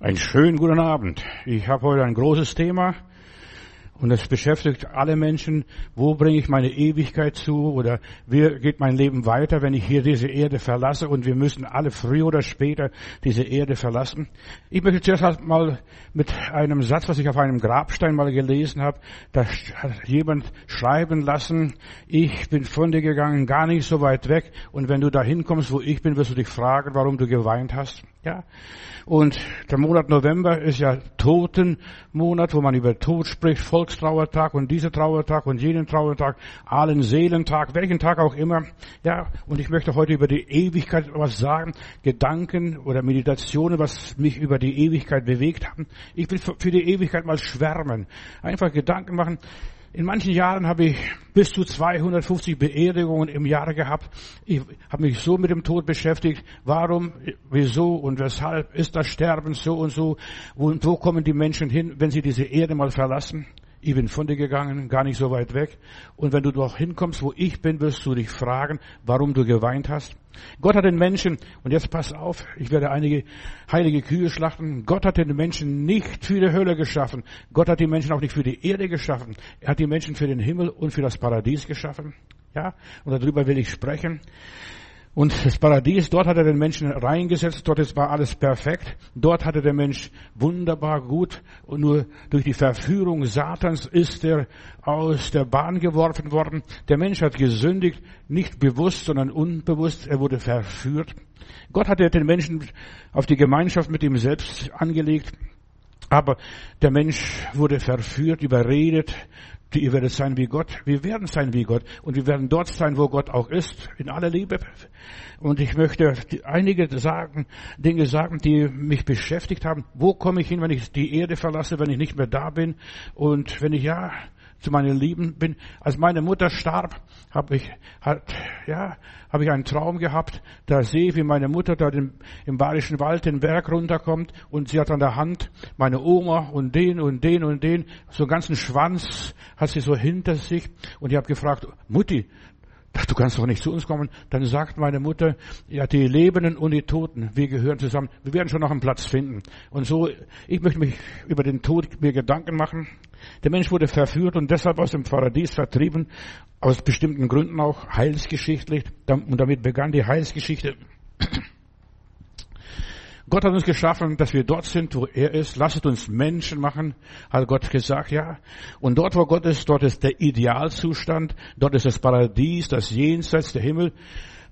Einen schönen guten Abend. Ich habe heute ein großes Thema und es beschäftigt alle Menschen. Wo bringe ich meine Ewigkeit zu oder wie geht mein Leben weiter, wenn ich hier diese Erde verlasse und wir müssen alle früher oder später diese Erde verlassen. Ich möchte zuerst mal mit einem Satz, was ich auf einem Grabstein mal gelesen habe, da hat jemand schreiben lassen, ich bin von dir gegangen, gar nicht so weit weg und wenn du da hinkommst, wo ich bin, wirst du dich fragen, warum du geweint hast. Ja. Und der Monat November ist ja Totenmonat, wo man über Tod spricht, Volkstrauertag und dieser Trauertag und jenen Trauertag, allen Seelentag, welchen Tag auch immer. Ja. Und ich möchte heute über die Ewigkeit was sagen, Gedanken oder Meditationen, was mich über die Ewigkeit bewegt haben. Ich will für die Ewigkeit mal schwärmen. Einfach Gedanken machen. In manchen Jahren habe ich bis zu 250 Beerdigungen im Jahr gehabt. Ich habe mich so mit dem Tod beschäftigt. Warum, wieso und weshalb ist das Sterben so und so? Und wo kommen die Menschen hin, wenn sie diese Erde mal verlassen? Ich bin von dir gegangen, gar nicht so weit weg. Und wenn du doch hinkommst, wo ich bin, wirst du dich fragen, warum du geweint hast. Gott hat den Menschen, und jetzt pass auf, ich werde einige heilige Kühe schlachten. Gott hat den Menschen nicht für die Hölle geschaffen. Gott hat die Menschen auch nicht für die Erde geschaffen. Er hat die Menschen für den Himmel und für das Paradies geschaffen. Ja, und darüber will ich sprechen. Und das Paradies, dort hat er den Menschen reingesetzt, dort war alles perfekt. Dort hatte der Mensch wunderbar gut und nur durch die Verführung Satans ist er aus der Bahn geworfen worden. Der Mensch hat gesündigt, nicht bewusst, sondern unbewusst. Er wurde verführt. Gott hatte den Menschen auf die Gemeinschaft mit ihm selbst angelegt. Aber der Mensch wurde verführt, überredet, Ihr werdet sein wie Gott. Wir werden sein wie Gott. Und wir werden dort sein, wo Gott auch ist. In aller Liebe. Und ich möchte einige sagen, Dinge sagen, die mich beschäftigt haben. Wo komme ich hin, wenn ich die Erde verlasse, wenn ich nicht mehr da bin? Und wenn ich ja zu meinen Lieben bin. Als meine Mutter starb, habe ich, hat, ja, habe ich einen Traum gehabt. Da sehe ich, wie meine Mutter da im, im Bayerischen Wald den Berg runterkommt und sie hat an der Hand meine Oma und den und den und den, so einen ganzen Schwanz hat sie so hinter sich und ich habe gefragt, Mutti, du kannst doch nicht zu uns kommen. Dann sagt meine Mutter, ja, die Lebenden und die Toten, wir gehören zusammen. Wir werden schon noch einen Platz finden. Und so, ich möchte mich über den Tod mir Gedanken machen. Der Mensch wurde verführt und deshalb aus dem Paradies vertrieben, aus bestimmten Gründen auch heilsgeschichtlich. Und damit begann die Heilsgeschichte. Gott hat uns geschaffen, dass wir dort sind, wo er ist. Lasst uns Menschen machen, hat Gott gesagt, ja. Und dort, wo Gott ist, dort ist der Idealzustand. Dort ist das Paradies, das Jenseits, der Himmel.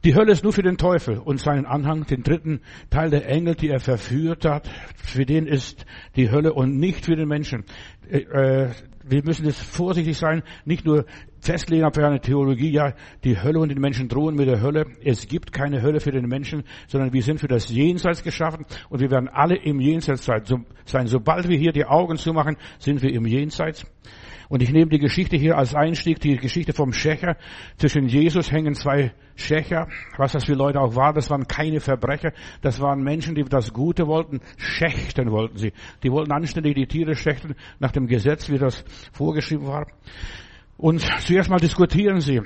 Die Hölle ist nur für den Teufel und seinen Anhang, den dritten Teil der Engel, die er verführt hat. Für den ist die Hölle und nicht für den Menschen. Wir müssen jetzt vorsichtig sein, nicht nur festlegen auf eine Theologie, ja, die Hölle und die Menschen drohen mit der Hölle. Es gibt keine Hölle für den Menschen, sondern wir sind für das Jenseits geschaffen und wir werden alle im Jenseits sein. Sobald wir hier die Augen zumachen, sind wir im Jenseits. Und ich nehme die Geschichte hier als Einstieg, die Geschichte vom Schächer. Zwischen Jesus hängen zwei Schächer. Was das für Leute auch war, das waren keine Verbrecher. Das waren Menschen, die das Gute wollten. Schächten wollten sie. Die wollten anständig die Tiere schächten nach dem Gesetz, wie das vorgeschrieben war. Und zuerst mal diskutieren sie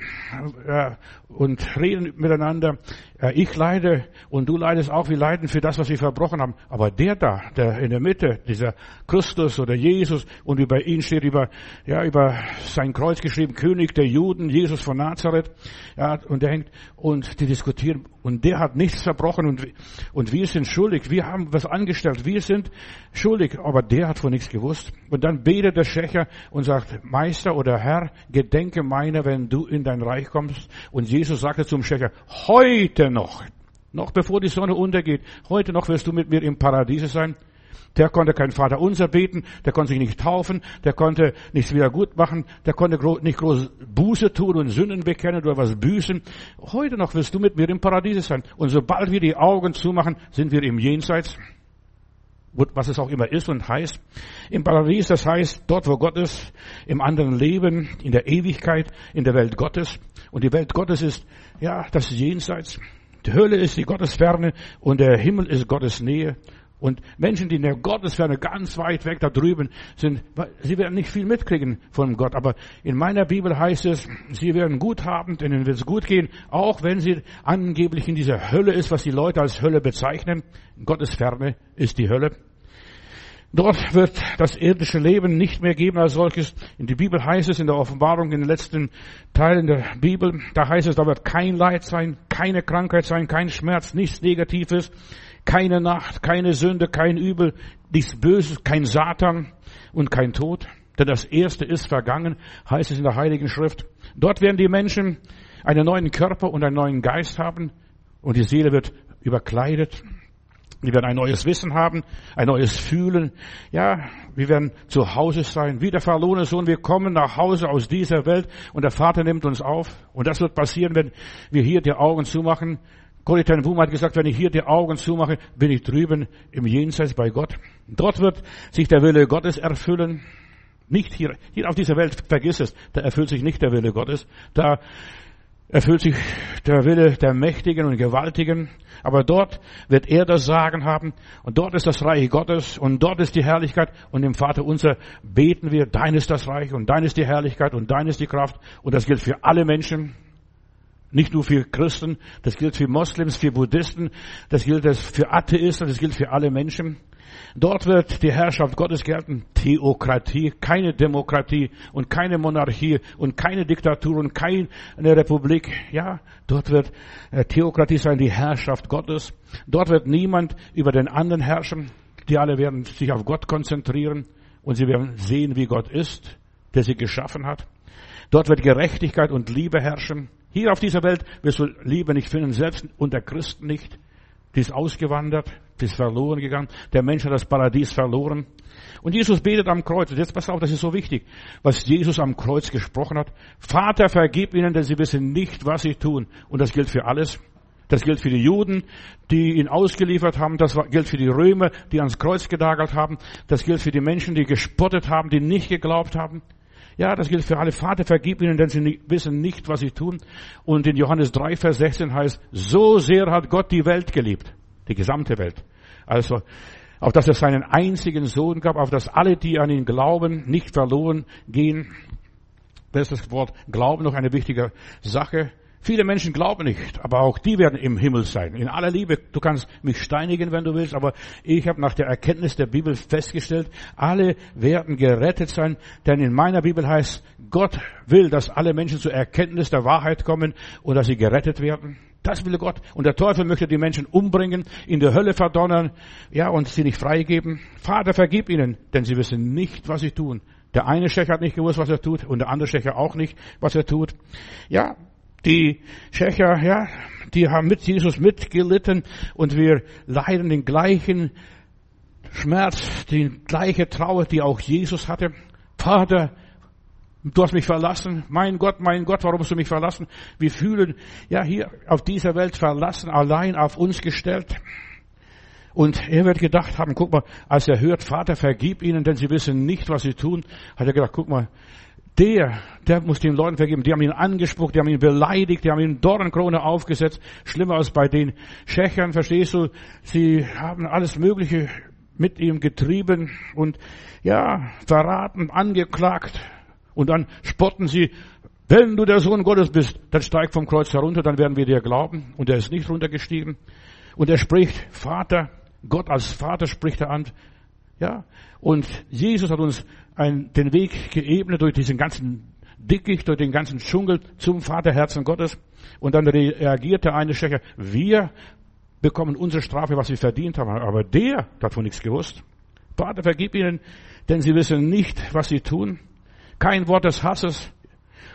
äh, und reden miteinander. Äh, ich leide und du leidest auch. Wir leiden für das, was wir verbrochen haben. Aber der da, der in der Mitte, dieser Christus oder Jesus und über ihn steht über, ja, über sein Kreuz geschrieben, König der Juden, Jesus von Nazareth. Ja, und der hängt und die diskutieren. Und der hat nichts verbrochen und, und wir sind schuldig. Wir haben was angestellt. Wir sind schuldig. Aber der hat von nichts gewusst. Und dann betet der Schächer und sagt, Meister oder Herr, gedenke meiner, wenn du in dein Reich kommst. Und Jesus sagte zum Schächer, heute noch, noch bevor die Sonne untergeht, heute noch wirst du mit mir im Paradiese sein. Der konnte kein Vater unser beten, der konnte sich nicht taufen, der konnte nichts wieder gut machen, der konnte nicht groß Buße tun und Sünden bekennen oder was büßen. Heute noch wirst du mit mir im Paradiese sein. Und sobald wir die Augen zumachen, sind wir im Jenseits was es auch immer ist und heißt. Im Paradies, das heißt dort, wo Gott ist, im anderen Leben, in der Ewigkeit, in der Welt Gottes. Und die Welt Gottes ist, ja, das Jenseits. Die Hölle ist die Gottesferne und der Himmel ist Gottes Nähe. Und Menschen, die in der Gottesferne ganz weit weg da drüben sind, sie werden nicht viel mitkriegen von Gott. Aber in meiner Bibel heißt es, sie werden gut haben, denen wird es gut gehen, auch wenn sie angeblich in dieser Hölle ist, was die Leute als Hölle bezeichnen. Gottesferne ist die Hölle. Dort wird das irdische Leben nicht mehr geben als solches. In der Bibel heißt es, in der Offenbarung, in den letzten Teilen der Bibel, da heißt es, da wird kein Leid sein, keine Krankheit sein, kein Schmerz, nichts Negatives, keine Nacht, keine Sünde, kein Übel, nichts Böses, kein Satan und kein Tod. Denn das Erste ist vergangen, heißt es in der Heiligen Schrift. Dort werden die Menschen einen neuen Körper und einen neuen Geist haben und die Seele wird überkleidet wir werden ein neues Wissen haben, ein neues Fühlen. Ja, wir werden zu Hause sein. Wie der verlorene Sohn, wir kommen nach Hause aus dieser Welt und der Vater nimmt uns auf. Und das wird passieren, wenn wir hier die Augen zumachen. Ten Boom hat gesagt, wenn ich hier die Augen zumache, bin ich drüben im Jenseits bei Gott. Dort wird sich der Wille Gottes erfüllen. Nicht hier, hier auf dieser Welt, vergiss es, da erfüllt sich nicht der Wille Gottes. Da erfüllt sich der Wille der Mächtigen und Gewaltigen. Aber dort wird er das Sagen haben. Und dort ist das Reich Gottes. Und dort ist die Herrlichkeit. Und im Vater unser beten wir, dein ist das Reich. Und dein ist die Herrlichkeit. Und dein ist die Kraft. Und das gilt für alle Menschen. Nicht nur für Christen, das gilt für Moslems, für Buddhisten, das gilt für Atheisten, das gilt für alle Menschen. Dort wird die Herrschaft Gottes gelten. Theokratie, keine Demokratie und keine Monarchie und keine Diktatur und keine Republik. Ja, dort wird äh, Theokratie sein, die Herrschaft Gottes. Dort wird niemand über den anderen herrschen. Die alle werden sich auf Gott konzentrieren und sie werden sehen, wie Gott ist, der sie geschaffen hat. Dort wird Gerechtigkeit und Liebe herrschen. Hier auf dieser Welt wirst du Liebe nicht finden, selbst unter Christen nicht. Die ist ausgewandert, die ist verloren gegangen. Der Mensch hat das Paradies verloren. Und Jesus betet am Kreuz. Und jetzt pass auf, das ist so wichtig, was Jesus am Kreuz gesprochen hat. Vater, vergib ihnen, denn sie wissen nicht, was sie tun. Und das gilt für alles. Das gilt für die Juden, die ihn ausgeliefert haben. Das gilt für die Römer, die ans Kreuz gedagert haben. Das gilt für die Menschen, die gespottet haben, die nicht geglaubt haben. Ja, das gilt für alle. Vater, vergib ihnen, denn sie wissen nicht, was sie tun. Und in Johannes 3, Vers 16 heißt, so sehr hat Gott die Welt geliebt. Die gesamte Welt. Also, auf dass er seinen einzigen Sohn gab, auf dass alle, die an ihn glauben, nicht verloren gehen. Das ist das Wort Glauben noch eine wichtige Sache. Viele Menschen glauben nicht, aber auch die werden im Himmel sein. In aller Liebe, du kannst mich steinigen, wenn du willst, aber ich habe nach der Erkenntnis der Bibel festgestellt, alle werden gerettet sein, denn in meiner Bibel heißt, Gott will, dass alle Menschen zur Erkenntnis der Wahrheit kommen und dass sie gerettet werden. Das will Gott. Und der Teufel möchte die Menschen umbringen, in der Hölle verdonnern, ja, und sie nicht freigeben. Vater, vergib ihnen, denn sie wissen nicht, was sie tun. Der eine Schächer hat nicht gewusst, was er tut, und der andere Schächer auch nicht, was er tut. Ja, die Tschecher, ja, die haben mit Jesus mitgelitten und wir leiden den gleichen Schmerz, die gleiche Trauer, die auch Jesus hatte. Vater, du hast mich verlassen. Mein Gott, mein Gott, warum hast du mich verlassen? Wir fühlen, ja, hier auf dieser Welt verlassen, allein auf uns gestellt. Und er wird gedacht haben, guck mal, als er hört, Vater, vergib ihnen, denn sie wissen nicht, was sie tun, hat er gedacht, guck mal, der, der muss den Leuten vergeben. Die haben ihn angespuckt, die haben ihn beleidigt, die haben ihn Dornkrone aufgesetzt. Schlimmer als bei den Schächern, verstehst du? Sie haben alles Mögliche mit ihm getrieben und ja, verraten, angeklagt. Und dann spotten sie, wenn du der Sohn Gottes bist, dann steig vom Kreuz herunter, dann werden wir dir glauben. Und er ist nicht runtergestiegen. Und er spricht, Vater, Gott als Vater spricht er an. Ja, und Jesus hat uns ein, den Weg geebnet durch diesen ganzen Dickicht, durch den ganzen Dschungel zum Vaterherzen Gottes. Und dann reagierte eine Schächer, wir bekommen unsere Strafe, was wir verdient haben. Aber der hat von nichts gewusst. Vater, vergib ihnen, denn sie wissen nicht, was sie tun. Kein Wort des Hasses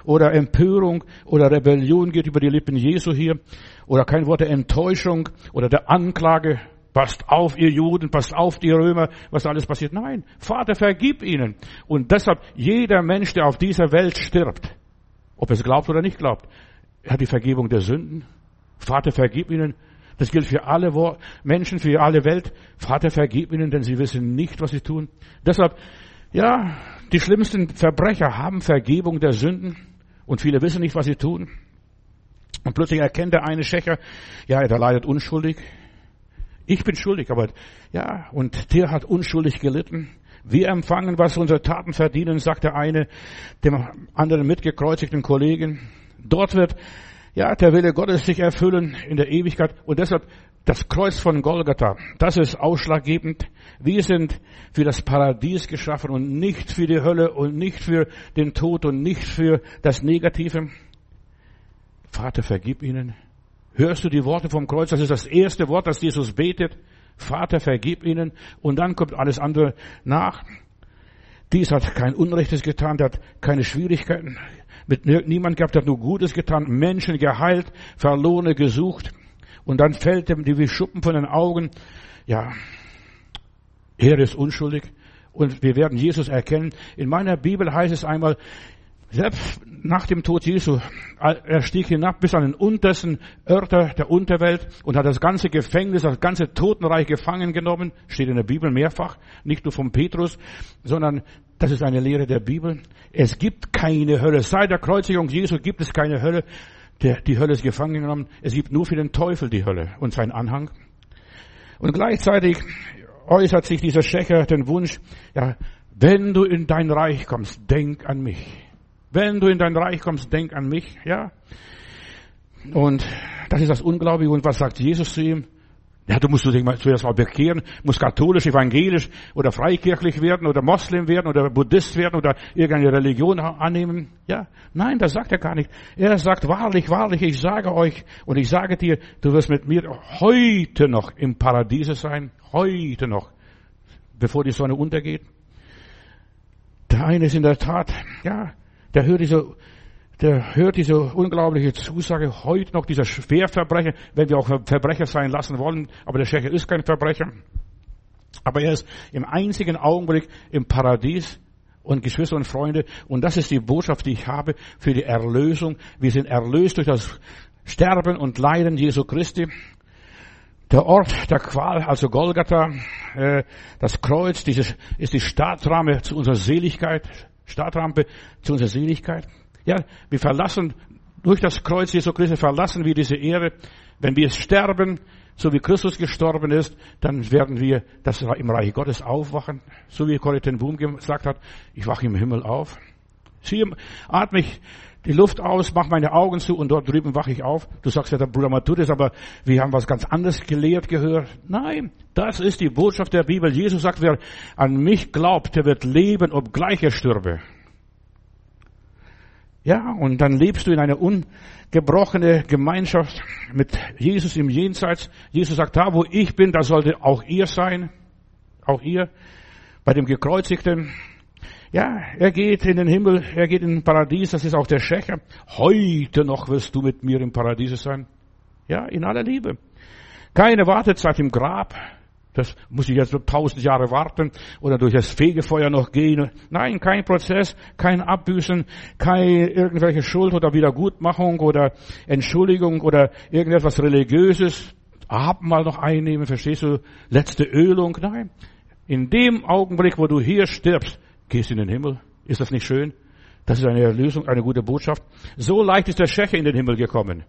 oder Empörung oder Rebellion geht über die Lippen Jesu hier. Oder kein Wort der Enttäuschung oder der Anklage Passt auf, ihr Juden, passt auf, die Römer, was alles passiert. Nein, Vater, vergib ihnen. Und deshalb, jeder Mensch, der auf dieser Welt stirbt, ob es glaubt oder nicht glaubt, hat die Vergebung der Sünden. Vater, vergib ihnen. Das gilt für alle Menschen, für alle Welt. Vater, vergib ihnen, denn sie wissen nicht, was sie tun. Deshalb, ja, die schlimmsten Verbrecher haben Vergebung der Sünden und viele wissen nicht, was sie tun. Und plötzlich erkennt der eine Schächer, ja, der leidet unschuldig. Ich bin schuldig, aber ja, und der hat unschuldig gelitten. Wir empfangen, was unsere Taten verdienen, sagt der eine dem anderen mitgekreuzigten Kollegen. Dort wird ja der Wille Gottes sich erfüllen in der Ewigkeit und deshalb Das Kreuz von Golgatha, das ist ausschlaggebend. Wir sind für das Paradies geschaffen und nicht für die Hölle und nicht für den Tod und nicht für das Negative. Vater, vergib ihnen. Hörst du die Worte vom Kreuz? Das ist das erste Wort, das Jesus betet. Vater, vergib ihnen. Und dann kommt alles andere nach. Dies hat kein Unrechtes getan, der hat keine Schwierigkeiten mit niemand gehabt, der hat nur Gutes getan, Menschen geheilt, Verlorene gesucht. Und dann fällt ihm die wie Schuppen von den Augen. Ja, er ist unschuldig. Und wir werden Jesus erkennen. In meiner Bibel heißt es einmal, selbst nach dem Tod Jesu, er stieg hinab bis an den untersten Örter der Unterwelt und hat das ganze Gefängnis, das ganze Totenreich gefangen genommen. Steht in der Bibel mehrfach, nicht nur von Petrus, sondern das ist eine Lehre der Bibel. Es gibt keine Hölle. Seit der Kreuzigung Jesu gibt es keine Hölle. Die Hölle ist gefangen genommen. Es gibt nur für den Teufel die Hölle und seinen Anhang. Und gleichzeitig äußert sich dieser Schächer den Wunsch, ja, wenn du in dein Reich kommst, denk an mich. Wenn du in dein Reich kommst, denk an mich, ja. Und das ist das Unglaubliche. Und was sagt Jesus zu ihm? Ja, du musst dich mal zuerst mal bekehren, musst katholisch, evangelisch oder freikirchlich werden oder Moslem werden oder Buddhist werden oder irgendeine Religion annehmen. Ja, nein, das sagt er gar nicht. Er sagt wahrlich, wahrlich, ich sage euch und ich sage dir, du wirst mit mir heute noch im Paradiese sein, heute noch, bevor die Sonne untergeht. Der eine ist in der Tat, ja, der hört diese, der hört diese unglaubliche Zusage heute noch, dieser Schwerverbrecher, wenn wir auch Verbrecher sein lassen wollen, aber der Schächer ist kein Verbrecher. Aber er ist im einzigen Augenblick im Paradies und Geschwister und Freunde. Und das ist die Botschaft, die ich habe für die Erlösung. Wir sind erlöst durch das Sterben und Leiden Jesu Christi. Der Ort der Qual, also Golgatha, äh, das Kreuz, dieses ist die Startrampe zu unserer Seligkeit. Startrampe zu unserer Seligkeit. Ja, wir verlassen durch das Kreuz Jesu Christi verlassen wir diese Erde. Wenn wir sterben, so wie Christus gestorben ist, dann werden wir das im Reich Gottes aufwachen. So wie Corrie ten Boom gesagt hat, ich wache im Himmel auf. Sie atme ich die Luft aus, mach meine Augen zu und dort drüben wache ich auf. Du sagst ja, der Bruder Matthäus, aber wir haben was ganz anderes gelehrt gehört. Nein, das ist die Botschaft der Bibel. Jesus sagt, wer an mich glaubt, der wird leben, obgleich er stürbe. Ja, und dann lebst du in einer ungebrochene Gemeinschaft mit Jesus im Jenseits. Jesus sagt, da wo ich bin, da sollte auch ihr sein. Auch ihr. Bei dem Gekreuzigten, ja, er geht in den Himmel, er geht in den Paradies, das ist auch der Schächer. Heute noch wirst du mit mir im Paradies sein. Ja, in aller Liebe. Keine Wartezeit im Grab. Das muss ich jetzt so tausend Jahre warten oder durch das Fegefeuer noch gehen. Nein, kein Prozess, kein Abbüßen, keine irgendwelche Schuld oder Wiedergutmachung oder Entschuldigung oder irgendetwas Religiöses. Abendmahl noch einnehmen, verstehst du? Letzte Ölung. Nein. In dem Augenblick, wo du hier stirbst, gehst in den Himmel. Ist das nicht schön? Das ist eine Erlösung, eine gute Botschaft. So leicht ist der Schächer in den Himmel gekommen.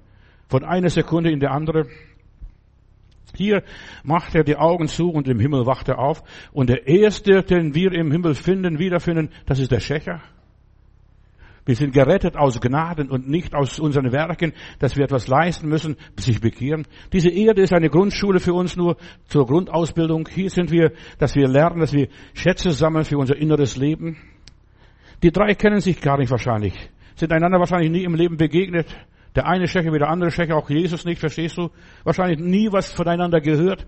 Von einer Sekunde in die andere. Hier macht er die Augen zu und im Himmel wacht er auf. Und der erste, den wir im Himmel finden, wiederfinden, das ist der Schächer. Wir sind gerettet aus Gnaden und nicht aus unseren Werken, dass wir etwas leisten müssen, sich bekehren. Diese Erde ist eine Grundschule für uns nur zur Grundausbildung. Hier sind wir, dass wir lernen, dass wir Schätze sammeln für unser inneres Leben. Die drei kennen sich gar nicht wahrscheinlich, sind einander wahrscheinlich nie im Leben begegnet. Der eine Schächer wie der andere Schächer, auch Jesus nicht, verstehst du? Wahrscheinlich nie was voneinander gehört.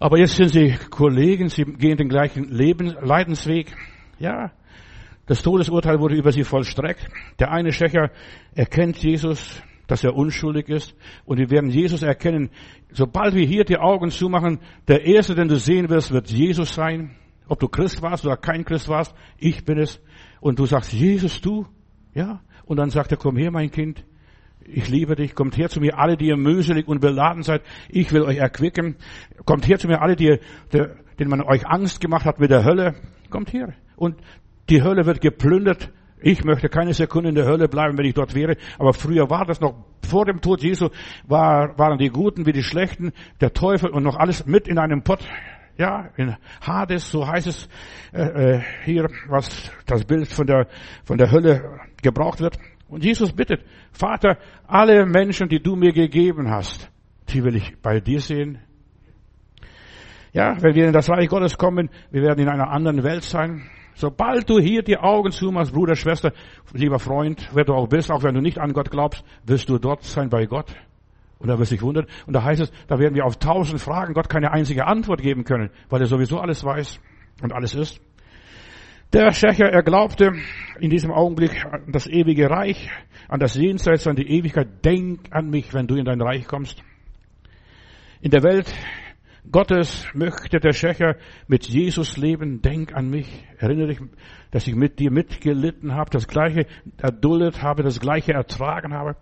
Aber jetzt sind sie Kollegen, sie gehen den gleichen Leben, Leidensweg. Ja, das Todesurteil wurde über sie vollstreckt. Der eine Schächer erkennt Jesus, dass er unschuldig ist. Und wir werden Jesus erkennen. Sobald wir hier die Augen zumachen, der Erste, den du sehen wirst, wird Jesus sein. Ob du Christ warst oder kein Christ warst, ich bin es. Und du sagst, Jesus, du? Ja. Und dann sagt er, komm her, mein Kind. Ich liebe dich. Kommt her zu mir, alle, die ihr mühselig und beladen seid. Ich will euch erquicken. Kommt her zu mir, alle, die, denen man euch Angst gemacht hat mit der Hölle. Kommt her. Und die Hölle wird geplündert. Ich möchte keine Sekunde in der Hölle bleiben, wenn ich dort wäre. Aber früher war das noch, vor dem Tod Jesu war, waren die Guten wie die Schlechten, der Teufel und noch alles mit in einem Pott. Ja, in Hades, so heißt es äh, äh, hier, was das Bild von der, von der Hölle gebraucht wird. Und Jesus bittet, Vater, alle Menschen, die du mir gegeben hast, Die will ich bei dir sehen. Ja, wenn wir in das Reich Gottes kommen, wir werden in einer anderen Welt sein. Sobald du hier die Augen zumachst, Bruder, Schwester, lieber Freund, wer du auch bist, auch wenn du nicht an Gott glaubst, wirst du dort sein bei Gott. Und da wirst du dich wundern. Und da heißt es, da werden wir auf tausend Fragen Gott keine einzige Antwort geben können, weil er sowieso alles weiß und alles ist. Der Schächer, er glaubte in diesem Augenblick an das ewige Reich, an das Jenseits, an die Ewigkeit. Denk an mich, wenn du in dein Reich kommst. In der Welt Gottes möchte der Schächer mit Jesus leben. Denk an mich. Erinnere dich, dass ich mit dir mitgelitten habe, das Gleiche erduldet habe, das Gleiche ertragen habe.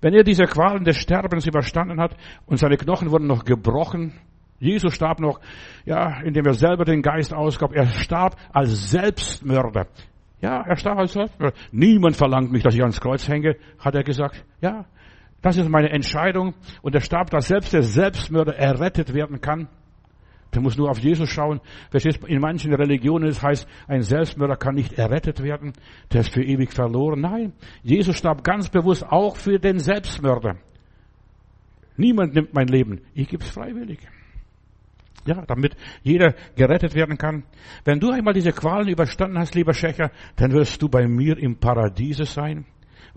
Wenn er diese Qualen des Sterbens überstanden hat und seine Knochen wurden noch gebrochen, Jesus starb noch, ja, indem er selber den Geist ausgab. Er starb als Selbstmörder. Ja, er starb als Selbstmörder. Niemand verlangt mich, dass ich ans Kreuz hänge, hat er gesagt. Ja, das ist meine Entscheidung. Und er starb, dass selbst der Selbstmörder errettet werden kann. Der muss nur auf Jesus schauen. Verstehst? In manchen Religionen es heißt, ein Selbstmörder kann nicht errettet werden. Der ist für ewig verloren. Nein. Jesus starb ganz bewusst auch für den Selbstmörder. Niemand nimmt mein Leben. Ich gebe es freiwillig. Ja, damit jeder gerettet werden kann. Wenn du einmal diese Qualen überstanden hast, lieber Schächer, dann wirst du bei mir im Paradiese sein.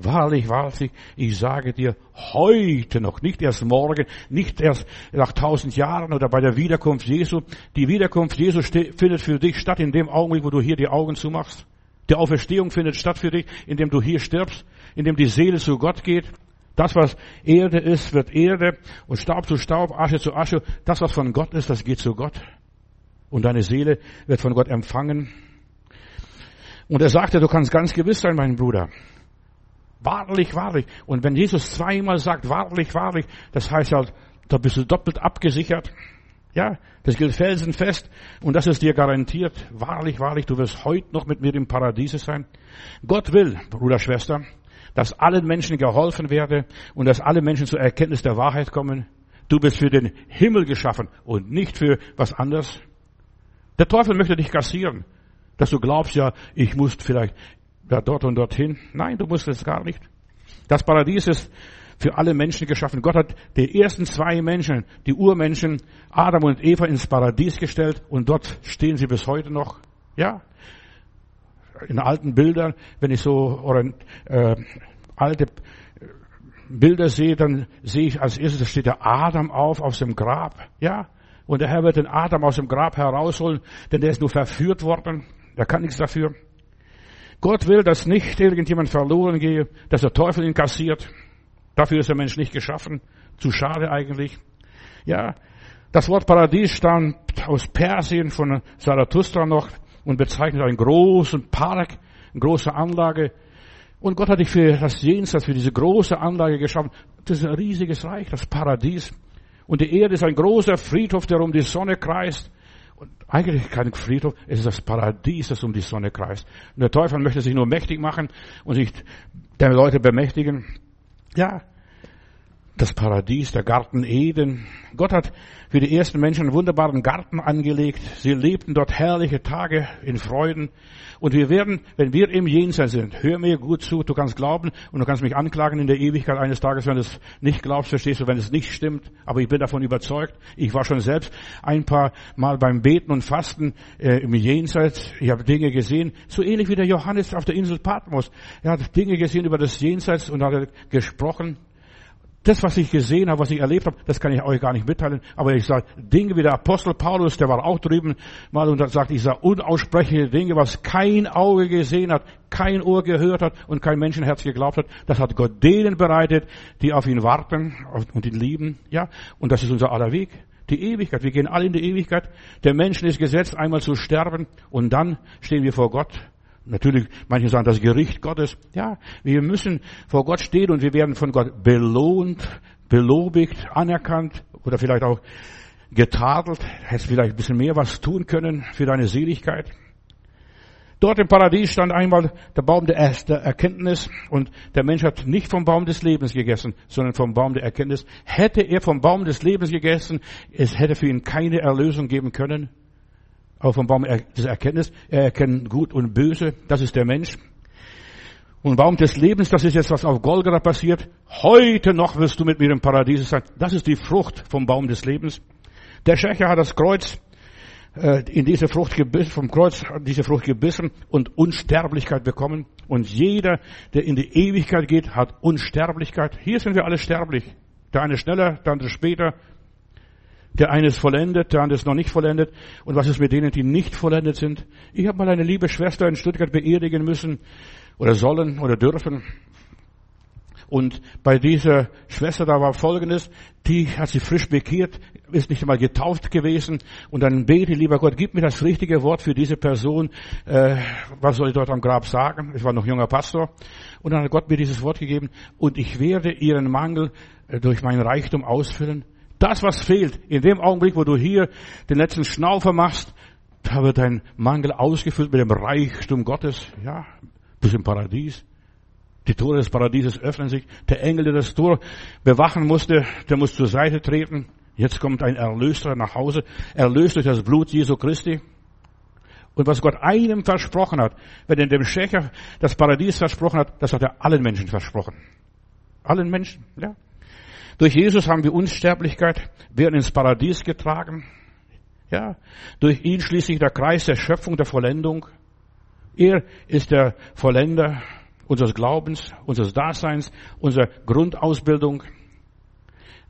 Wahrlich, wahrlich, ich sage dir, heute noch, nicht erst morgen, nicht erst nach tausend Jahren oder bei der Wiederkunft Jesu. Die Wiederkunft Jesu findet für dich statt in dem Augenblick, wo du hier die Augen zumachst. Die Auferstehung findet statt für dich, indem du hier stirbst, indem die Seele zu Gott geht. Das, was Erde ist, wird Erde und Staub zu Staub, Asche zu Asche. Das, was von Gott ist, das geht zu Gott. Und deine Seele wird von Gott empfangen. Und er sagte, du kannst ganz gewiss sein, mein Bruder. Wahrlich, wahrlich. Und wenn Jesus zweimal sagt, wahrlich, wahrlich, das heißt halt, da bist du doppelt abgesichert. Ja, das gilt felsenfest und das ist dir garantiert. Wahrlich, wahrlich, du wirst heute noch mit mir im Paradiese sein. Gott will, Bruder, Schwester, dass allen Menschen geholfen werde und dass alle Menschen zur Erkenntnis der Wahrheit kommen. Du bist für den Himmel geschaffen und nicht für was anderes. Der Teufel möchte dich kassieren, dass du glaubst, ja, ich muss vielleicht ja, dort und dorthin. Nein, du musst es gar nicht. Das Paradies ist für alle Menschen geschaffen. Gott hat die ersten zwei Menschen, die Urmenschen, Adam und Eva ins Paradies gestellt und dort stehen sie bis heute noch. Ja, in alten Bildern, wenn ich so oder, äh, alte Bilder sehe, dann sehe ich als erstes, da steht der Adam auf aus dem Grab. Ja, und der Herr wird den Adam aus dem Grab herausholen, denn der ist nur verführt worden. Der kann nichts dafür. Gott will, dass nicht irgendjemand verloren gehe, dass der Teufel ihn kassiert. Dafür ist der Mensch nicht geschaffen. Zu schade eigentlich. Ja, das Wort Paradies stammt aus Persien von Zarathustra noch und bezeichnet einen großen Park, eine große Anlage. Und Gott hat dich für das Jenseits, für diese große Anlage geschaffen. Das ist ein riesiges Reich, das Paradies. Und die Erde ist ein großer Friedhof, der um die Sonne kreist. Und eigentlich kein Friedhof, es ist das Paradies, das um die Sonne kreist. Und der Teufel möchte sich nur mächtig machen und sich der Leute bemächtigen. Ja, das Paradies, der Garten Eden. Gott hat für die ersten Menschen einen wunderbaren Garten angelegt. Sie lebten dort herrliche Tage in Freuden. Und wir werden, wenn wir im Jenseits sind, hör mir gut zu, du kannst glauben und du kannst mich anklagen in der Ewigkeit eines Tages, wenn du es nicht glaubst, verstehst du, wenn es nicht stimmt. Aber ich bin davon überzeugt. Ich war schon selbst ein paar Mal beim Beten und Fasten äh, im Jenseits. Ich habe Dinge gesehen, so ähnlich wie der Johannes auf der Insel Patmos. Er hat Dinge gesehen über das Jenseits und hat gesprochen. Das, was ich gesehen habe, was ich erlebt habe, das kann ich euch gar nicht mitteilen. Aber ich sage Dinge wie der Apostel Paulus, der war auch drüben mal und sagt, ich sage unaussprechliche Dinge, was kein Auge gesehen hat, kein Ohr gehört hat und kein Menschenherz geglaubt hat. Das hat Gott denen bereitet, die auf ihn warten und ihn lieben. Ja, und das ist unser aller Weg. Die Ewigkeit. Wir gehen alle in die Ewigkeit. Der Menschen ist gesetzt, einmal zu sterben und dann stehen wir vor Gott Natürlich, manche sagen das Gericht Gottes. Ja, wir müssen vor Gott stehen und wir werden von Gott belohnt, belobigt, anerkannt oder vielleicht auch getadelt. Hättest vielleicht ein bisschen mehr was tun können für deine Seligkeit. Dort im Paradies stand einmal der Baum der Erkenntnis und der Mensch hat nicht vom Baum des Lebens gegessen, sondern vom Baum der Erkenntnis. Hätte er vom Baum des Lebens gegessen, es hätte für ihn keine Erlösung geben können auch vom Baum des Erkenntnis. Er erkennt Gut und Böse. Das ist der Mensch. Und Baum des Lebens, das ist jetzt was auf Golgatha passiert. Heute noch wirst du mit mir im Paradies sein. Das ist die Frucht vom Baum des Lebens. Der Schächer hat das Kreuz äh, in diese Frucht gebissen, vom Kreuz diese Frucht gebissen und Unsterblichkeit bekommen. Und jeder, der in die Ewigkeit geht, hat Unsterblichkeit. Hier sind wir alle sterblich. Der eine schneller, der andere später. Der eine ist vollendet, der andere ist noch nicht vollendet. Und was ist mit denen, die nicht vollendet sind? Ich habe mal eine liebe Schwester in Stuttgart beerdigen müssen oder sollen oder dürfen. Und bei dieser Schwester da war Folgendes, die hat sich frisch bekehrt, ist nicht einmal getauft gewesen und dann bete, lieber Gott, gib mir das richtige Wort für diese Person. Äh, was soll ich dort am Grab sagen? Ich war noch junger Pastor. Und dann hat Gott mir dieses Wort gegeben und ich werde ihren Mangel äh, durch meinen Reichtum ausfüllen. Das, was fehlt, in dem Augenblick, wo du hier den letzten Schnaufer machst, da wird dein Mangel ausgefüllt mit dem Reichtum Gottes. Ja, bis im Paradies. Die Tore des Paradieses öffnen sich. Der Engel, der das Tor bewachen musste, der muss zur Seite treten. Jetzt kommt ein Erlöser nach Hause, erlöst durch das Blut Jesu Christi. Und was Gott einem versprochen hat, wenn er dem Schächer das Paradies versprochen hat, das hat er allen Menschen versprochen. Allen Menschen, ja. Durch Jesus haben wir Unsterblichkeit, werden ins Paradies getragen. Ja. Durch ihn schließlich der Kreis der Schöpfung, der Vollendung. Er ist der Vollender unseres Glaubens, unseres Daseins, unserer Grundausbildung.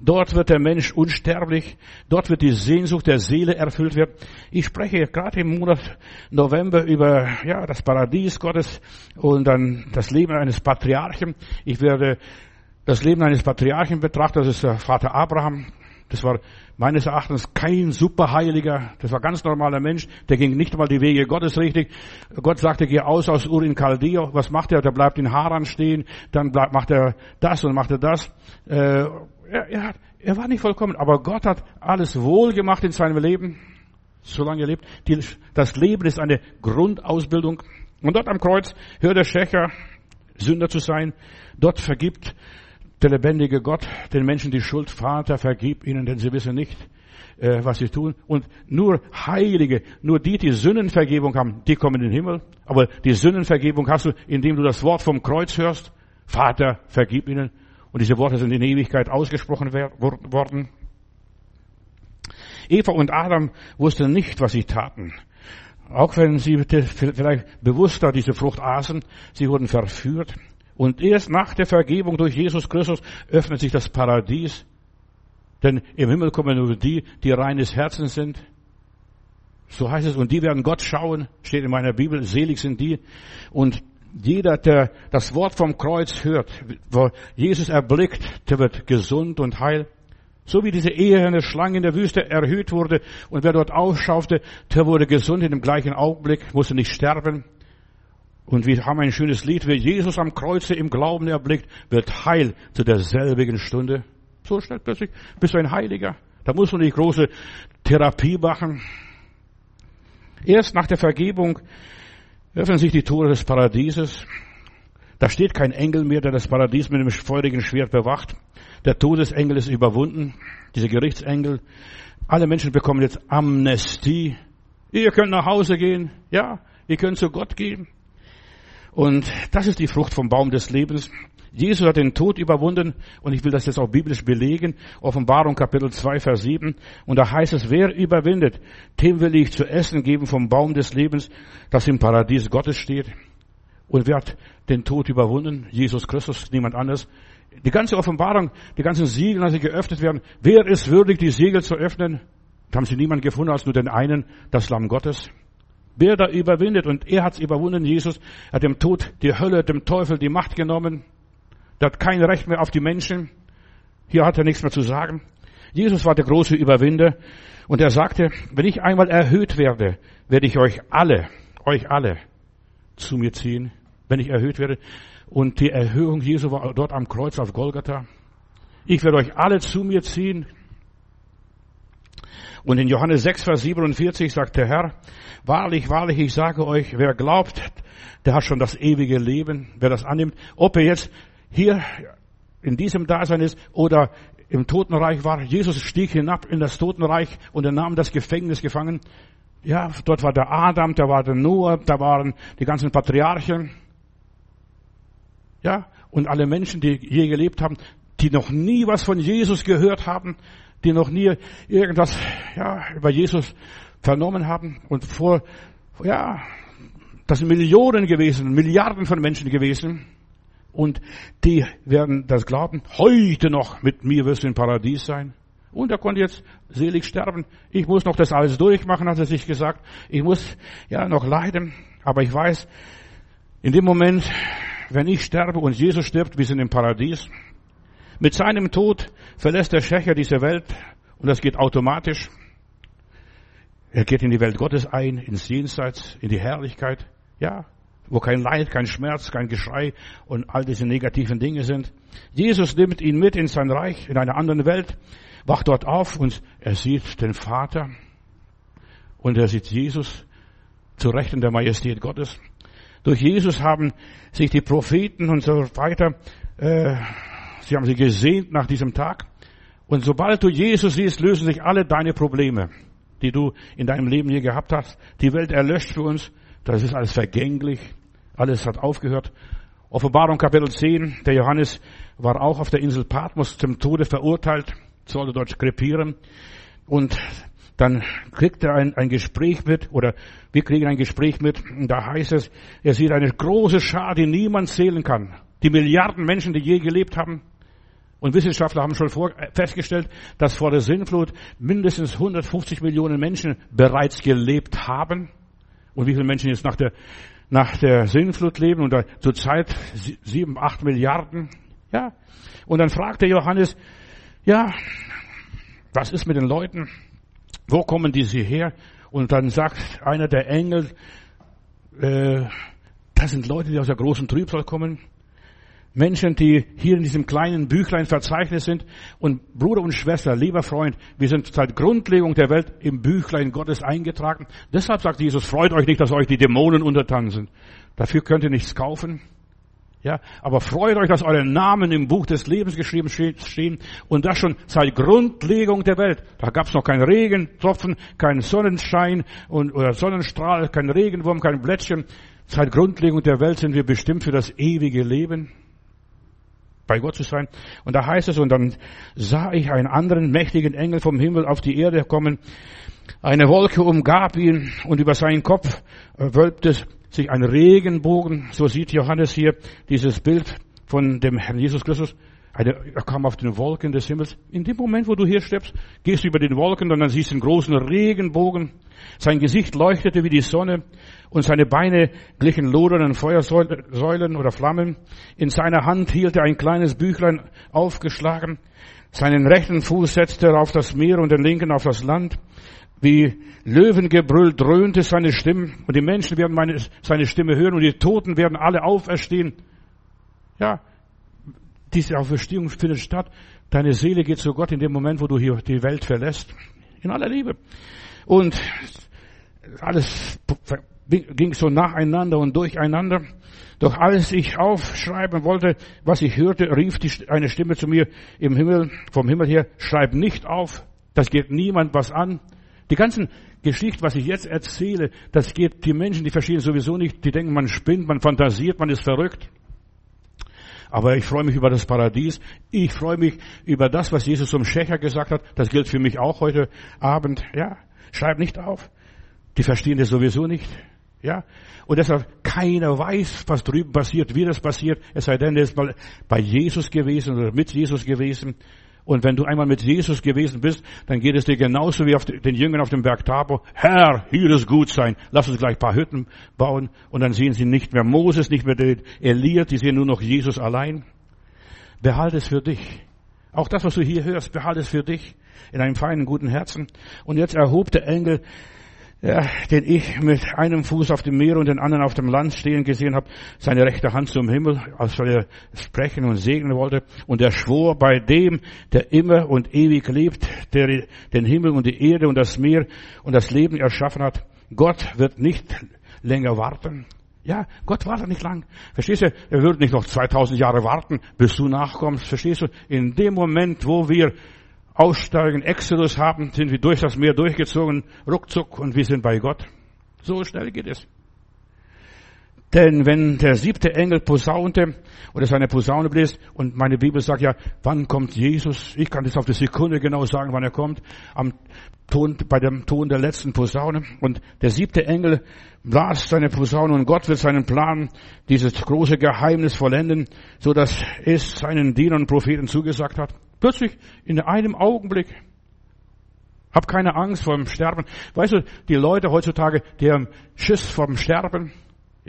Dort wird der Mensch unsterblich. Dort wird die Sehnsucht der Seele erfüllt werden. Ich spreche gerade im Monat November über, ja, das Paradies Gottes und dann das Leben eines Patriarchen. Ich werde das Leben eines Patriarchen betrachten. Das ist der Vater Abraham. Das war meines Erachtens kein Superheiliger. Das war ganz normaler Mensch. Der ging nicht einmal die Wege Gottes richtig. Gott sagte, geh aus aus Ur in Chaldea. Was macht er? Der bleibt in Haran stehen. Dann bleibt, macht er das und macht er das. Äh, er, er, hat, er war nicht vollkommen. Aber Gott hat alles wohl gemacht in seinem Leben. Solange er lebt. Die, das Leben ist eine Grundausbildung. Und dort am Kreuz hört der Schächer, Sünder zu sein. Dort vergibt der lebendige Gott den Menschen die Schuld. Vater, vergib ihnen, denn sie wissen nicht, äh, was sie tun. Und nur Heilige, nur die, die Sündenvergebung haben, die kommen in den Himmel. Aber die Sündenvergebung hast du, indem du das Wort vom Kreuz hörst. Vater, vergib ihnen. Und diese Worte sind in Ewigkeit ausgesprochen worden. Eva und Adam wussten nicht, was sie taten. Auch wenn sie vielleicht bewusster diese Frucht aßen, sie wurden verführt. Und erst nach der Vergebung durch Jesus Christus öffnet sich das Paradies. Denn im Himmel kommen nur die, die reines Herzens sind. So heißt es, und die werden Gott schauen, steht in meiner Bibel, selig sind die. Und jeder, der das Wort vom Kreuz hört, wo Jesus erblickt, der wird gesund und heil. So wie diese eherne Schlange in der Wüste erhöht wurde und wer dort ausschaute, der wurde gesund in dem gleichen Augenblick, musste nicht sterben. Und wir haben ein schönes Lied, wer Jesus am Kreuze im Glauben erblickt, wird heil zu derselbigen Stunde. So schnell plötzlich bist du ein Heiliger. Da musst du nicht große Therapie machen. Erst nach der Vergebung öffnen sich die Tore des Paradieses. Da steht kein Engel mehr, der das Paradies mit dem feurigen Schwert bewacht. Der Todesengel ist überwunden, dieser Gerichtsengel. Alle Menschen bekommen jetzt Amnestie. Ihr könnt nach Hause gehen, ja, ihr könnt zu Gott gehen. Und das ist die Frucht vom Baum des Lebens. Jesus hat den Tod überwunden und ich will das jetzt auch biblisch belegen. Offenbarung Kapitel 2, Vers 7. Und da heißt es, wer überwindet, dem will ich zu essen geben vom Baum des Lebens, das im Paradies Gottes steht. Und wer hat den Tod überwunden? Jesus Christus, niemand anders. Die ganze Offenbarung, die ganzen Siegel, als sie geöffnet werden, wer ist würdig, die Siegel zu öffnen? Da haben sie niemanden gefunden als nur den einen, das Lamm Gottes. Wer da überwindet, und er hat es überwunden, Jesus, er hat dem Tod, die Hölle, dem Teufel die Macht genommen. Der hat kein Recht mehr auf die Menschen. Hier hat er nichts mehr zu sagen. Jesus war der große Überwinder und er sagte, wenn ich einmal erhöht werde, werde ich euch alle, euch alle zu mir ziehen, wenn ich erhöht werde. Und die Erhöhung Jesu war dort am Kreuz auf Golgatha. Ich werde euch alle zu mir ziehen. Und in Johannes 6, Vers 47 sagt der Herr, wahrlich, wahrlich, ich sage euch, wer glaubt, der hat schon das ewige Leben, wer das annimmt, ob er jetzt hier in diesem Dasein ist oder im Totenreich war. Jesus stieg hinab in das Totenreich und er nahm das Gefängnis gefangen. Ja, dort war der Adam, da war der Noah, da waren die ganzen Patriarchen. Ja, und alle Menschen, die je gelebt haben, die noch nie was von Jesus gehört haben, die noch nie irgendwas, ja, über Jesus vernommen haben und vor, ja, das sind Millionen gewesen, Milliarden von Menschen gewesen. Und die werden das glauben, heute noch mit mir wirst du im Paradies sein. Und er konnte jetzt selig sterben. Ich muss noch das alles durchmachen, hat er sich gesagt. Ich muss ja noch leiden. Aber ich weiß, in dem Moment, wenn ich sterbe und Jesus stirbt, wir sind im Paradies. Mit seinem Tod verlässt der Schächer diese Welt und das geht automatisch. Er geht in die Welt Gottes ein, ins Jenseits, in die Herrlichkeit. Ja, wo kein Leid, kein Schmerz, kein Geschrei und all diese negativen Dinge sind. Jesus nimmt ihn mit in sein Reich, in eine andere Welt, wacht dort auf und er sieht den Vater und er sieht Jesus zu Rechten der Majestät Gottes. Durch Jesus haben sich die Propheten und so weiter, äh, sie haben sie gesehnt nach diesem Tag. Und sobald du Jesus siehst, lösen sich alle deine Probleme, die du in deinem Leben hier gehabt hast. Die Welt erlöscht für uns. Das ist alles vergänglich. Alles hat aufgehört. Offenbarung Kapitel 10. Der Johannes war auch auf der Insel Patmos zum Tode verurteilt, sollte dort krepieren. Und dann kriegt er ein, ein Gespräch mit, oder wir kriegen ein Gespräch mit, da heißt es, er sieht eine große Schar, die niemand zählen kann. Die Milliarden Menschen, die je gelebt haben. Und Wissenschaftler haben schon vor, festgestellt, dass vor der Sinnflut mindestens 150 Millionen Menschen bereits gelebt haben. Und wie viele Menschen jetzt nach der nach der Sinnflut leben und zurzeit sieben, acht Milliarden. Ja. Und dann fragte Johannes, ja, was ist mit den Leuten? Wo kommen diese her? Und dann sagt einer der Engel, äh, das sind Leute, die aus der großen Trübsal kommen. Menschen, die hier in diesem kleinen Büchlein verzeichnet sind. Und Bruder und Schwester, lieber Freund, wir sind seit Grundlegung der Welt im Büchlein Gottes eingetragen. Deshalb sagt Jesus, freut euch nicht, dass euch die Dämonen untertan sind. Dafür könnt ihr nichts kaufen. Ja, aber freut euch, dass eure Namen im Buch des Lebens geschrieben stehen und das schon seit Grundlegung der Welt. Da gab es noch keinen Regentropfen, keinen Sonnenschein und, oder Sonnenstrahl, kein Regenwurm, kein Blättchen. Seit Grundlegung der Welt sind wir bestimmt für das ewige Leben bei Gott zu sein. Und da heißt es, und dann sah ich einen anderen mächtigen Engel vom Himmel auf die Erde kommen. Eine Wolke umgab ihn und über seinen Kopf wölbte sich ein Regenbogen. So sieht Johannes hier dieses Bild von dem Herrn Jesus Christus. Er kam auf den Wolken des Himmels. In dem Moment, wo du hier stirbst, gehst du über den Wolken und dann siehst du einen großen Regenbogen. Sein Gesicht leuchtete wie die Sonne und seine Beine glichen lodernden Feuersäulen oder Flammen. In seiner Hand hielt er ein kleines Büchlein aufgeschlagen. Seinen rechten Fuß setzte er auf das Meer und den linken auf das Land. Wie Löwengebrüll dröhnte seine Stimme und die Menschen werden meine, seine Stimme hören und die Toten werden alle auferstehen. Ja, diese Auferstehung findet statt. Deine Seele geht zu Gott in dem Moment, wo du hier die Welt verlässt. In aller Liebe. Und alles ging so nacheinander und durcheinander. Doch als ich aufschreiben wollte, was ich hörte, rief die, eine Stimme zu mir im Himmel, vom Himmel her, schreib nicht auf, das geht niemand was an. Die ganzen Geschichten, was ich jetzt erzähle, das geht die Menschen, die verstehen sowieso nicht, die denken, man spinnt, man fantasiert, man ist verrückt. Aber ich freue mich über das Paradies. Ich freue mich über das, was Jesus zum Schächer gesagt hat. Das gilt für mich auch heute Abend. Ja, schreib nicht auf. Die verstehen das sowieso nicht. Ja, und deshalb keiner weiß, was drüben passiert, wie das passiert. Es sei denn, er ist mal bei Jesus gewesen oder mit Jesus gewesen. Und wenn du einmal mit Jesus gewesen bist, dann geht es dir genauso wie auf den Jüngern auf dem Berg Tabor. Herr, hier ist gut sein. Lass uns gleich ein paar Hütten bauen. Und dann sehen sie nicht mehr Moses, nicht mehr den Elia, die sehen nur noch Jesus allein. Behalte es für dich. Auch das, was du hier hörst, behalte es für dich in einem feinen, guten Herzen. Und jetzt erhob der Engel ja, den ich mit einem Fuß auf dem Meer und den anderen auf dem Land stehen gesehen habe, seine rechte Hand zum Himmel, als er sprechen und segnen wollte. Und er schwor bei dem, der immer und ewig lebt, der den Himmel und die Erde und das Meer und das Leben erschaffen hat. Gott wird nicht länger warten. Ja, Gott wartet nicht lang. Verstehst du? Er wird nicht noch 2000 Jahre warten, bis du nachkommst. Verstehst du? In dem Moment, wo wir aussteigen, Exodus haben, sind wir durch das Meer durchgezogen, ruckzuck und wir sind bei Gott. So schnell geht es. Denn wenn der siebte Engel posaunte oder seine Posaune bläst und meine Bibel sagt ja, wann kommt Jesus? Ich kann das auf die Sekunde genau sagen, wann er kommt. Am Ton, bei dem Ton der letzten Posaune. Und der siebte Engel blas seine Posaune und Gott wird seinen Plan, dieses große Geheimnis vollenden, so dass es seinen Dienern und Propheten zugesagt hat. Plötzlich in einem Augenblick. Hab keine Angst vor dem Sterben. Weißt du, die Leute heutzutage, die haben Schiss vor dem Sterben,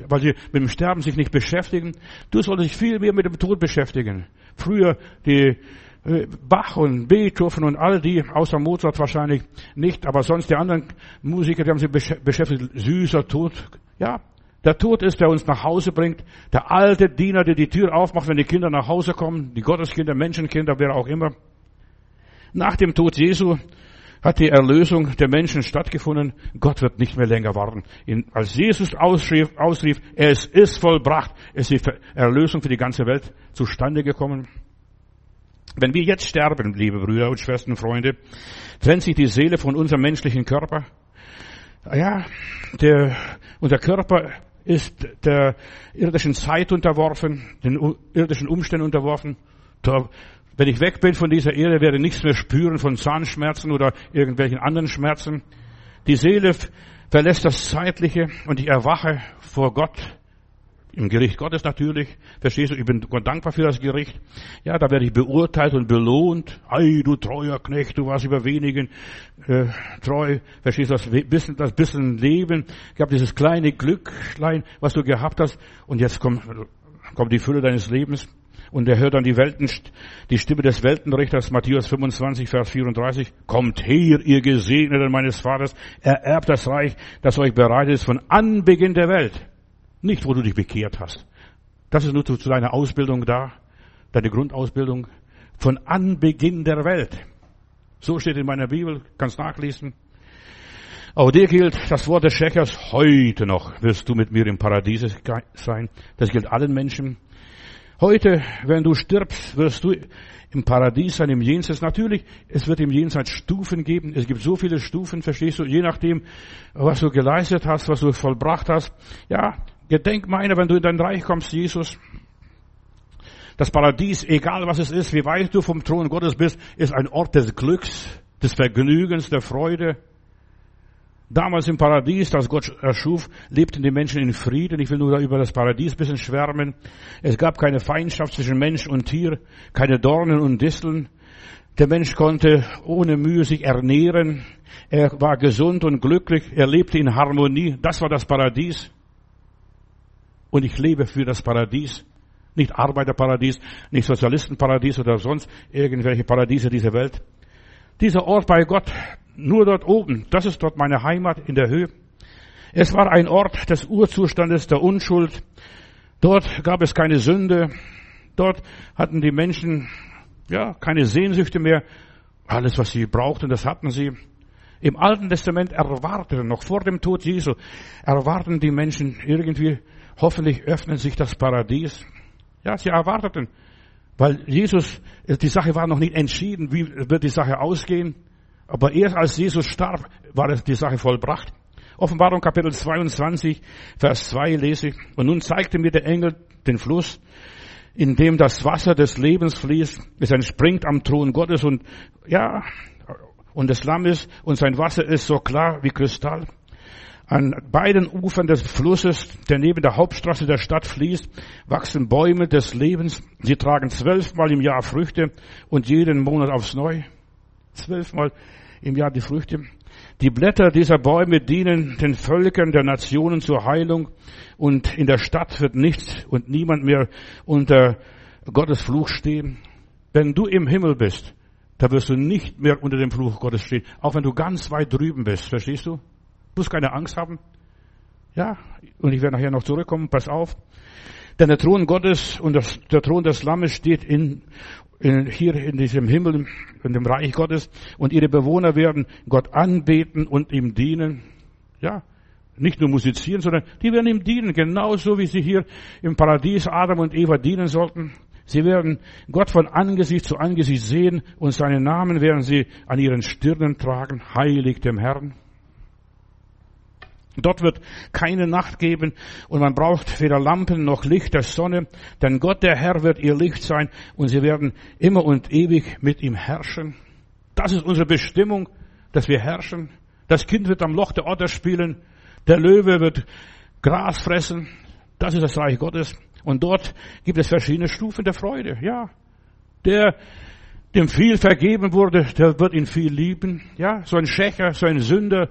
weil sie mit dem Sterben sich nicht beschäftigen. Du solltest dich viel mehr mit dem Tod beschäftigen. Früher die äh, Bach und Beethoven und all die, außer Mozart wahrscheinlich nicht, aber sonst die anderen Musiker, die haben sich beschäftigt. Süßer Tod. Ja, der Tod ist, der uns nach Hause bringt. Der alte Diener, der die Tür aufmacht, wenn die Kinder nach Hause kommen. Die Gotteskinder, Menschenkinder, wer auch immer. Nach dem Tod Jesu hat die Erlösung der Menschen stattgefunden. Gott wird nicht mehr länger warten. als Jesus ausrief, ausrief, es ist vollbracht, ist die Erlösung für die ganze Welt zustande gekommen. Wenn wir jetzt sterben, liebe Brüder und Schwestern, Freunde, trennt sich die Seele von unserem menschlichen Körper. Ja, der, unser Körper ist der irdischen Zeit unterworfen, den irdischen Umständen unterworfen. Wenn ich weg bin von dieser Erde, werde ich nichts mehr spüren von Zahnschmerzen oder irgendwelchen anderen Schmerzen. Die Seele verlässt das Zeitliche und ich erwache vor Gott. Im Gericht Gottes natürlich. Verstehst du? Ich bin Gott dankbar für das Gericht. Ja, da werde ich beurteilt und belohnt. Ei, du treuer Knecht, du warst über wenigen äh, treu. Verstehst du? Das bisschen, das bisschen Leben. Ich habe dieses kleine Glücklein, was du gehabt hast. Und jetzt kommt, kommt die Fülle deines Lebens. Und er hört dann die, Welten, die Stimme des Weltenrichters, Matthäus 25, Vers 34. Kommt her, ihr Gesegneten meines Vaters, ererbt das Reich, das euch bereitet ist von Anbeginn der Welt. Nicht, wo du dich bekehrt hast. Das ist nur zu, deiner Ausbildung da, deine Grundausbildung. Von Anbeginn der Welt. So steht in meiner Bibel, kannst nachlesen. Auch dir gilt das Wort des Schächers, heute noch wirst du mit mir im Paradiese sein. Das gilt allen Menschen. Heute, wenn du stirbst, wirst du im Paradies sein, im Jenseits. Natürlich, es wird im Jenseits Stufen geben. Es gibt so viele Stufen, verstehst du, je nachdem, was du geleistet hast, was du vollbracht hast. Ja, gedenk meiner, wenn du in dein Reich kommst, Jesus. Das Paradies, egal was es ist, wie weit du vom Thron Gottes bist, ist ein Ort des Glücks, des Vergnügens, der Freude. Damals im Paradies, das Gott erschuf, lebten die Menschen in Frieden. Ich will nur über das Paradies ein bisschen schwärmen. Es gab keine Feindschaft zwischen Mensch und Tier, keine Dornen und Disteln. Der Mensch konnte ohne Mühe sich ernähren. Er war gesund und glücklich. Er lebte in Harmonie. Das war das Paradies. Und ich lebe für das Paradies. Nicht Arbeiterparadies, nicht Sozialistenparadies oder sonst irgendwelche Paradiese dieser Welt. Dieser Ort bei Gott, nur dort oben, das ist dort meine Heimat in der Höhe. Es war ein Ort des Urzustandes der Unschuld. Dort gab es keine Sünde. Dort hatten die Menschen, ja, keine Sehnsüchte mehr. Alles, was sie brauchten, das hatten sie. Im Alten Testament erwarteten, noch vor dem Tod Jesu, erwarten die Menschen irgendwie, hoffentlich öffnet sich das Paradies. Ja, sie erwarteten, weil Jesus, die Sache war noch nicht entschieden, wie wird die Sache ausgehen. Aber erst als Jesus starb, war die Sache vollbracht. Offenbarung Kapitel 22, Vers 2 lese ich. Und nun zeigte mir der Engel den Fluss, in dem das Wasser des Lebens fließt. Es entspringt am Thron Gottes und, ja, und des Lammes und sein Wasser ist so klar wie Kristall. An beiden Ufern des Flusses, der neben der Hauptstraße der Stadt fließt, wachsen Bäume des Lebens. Sie tragen zwölfmal im Jahr Früchte und jeden Monat aufs Neue. Zwölfmal im Jahr die Früchte. Die Blätter dieser Bäume dienen den Völkern der Nationen zur Heilung und in der Stadt wird nichts und niemand mehr unter Gottes Fluch stehen. Wenn du im Himmel bist, da wirst du nicht mehr unter dem Fluch Gottes stehen, auch wenn du ganz weit drüben bist, verstehst du? Du musst keine Angst haben. Ja, und ich werde nachher noch zurückkommen, pass auf. Denn der Thron Gottes und das, der Thron des Lammes steht in, in, hier in diesem Himmel, in dem Reich Gottes, und ihre Bewohner werden Gott anbeten und ihm dienen. Ja, nicht nur musizieren, sondern die werden ihm dienen, genauso wie sie hier im Paradies Adam und Eva dienen sollten. Sie werden Gott von Angesicht zu Angesicht sehen und seinen Namen werden sie an ihren Stirnen tragen, heilig dem Herrn. Dort wird keine Nacht geben und man braucht weder Lampen noch Licht der Sonne, denn Gott der Herr wird ihr Licht sein und sie werden immer und ewig mit ihm herrschen. Das ist unsere Bestimmung, dass wir herrschen. Das Kind wird am Loch der Otter spielen, der Löwe wird Gras fressen. Das ist das Reich Gottes. Und dort gibt es verschiedene Stufen der Freude. Ja, der dem viel vergeben wurde, der wird ihn viel lieben. Ja, so ein Schächer, so ein Sünder,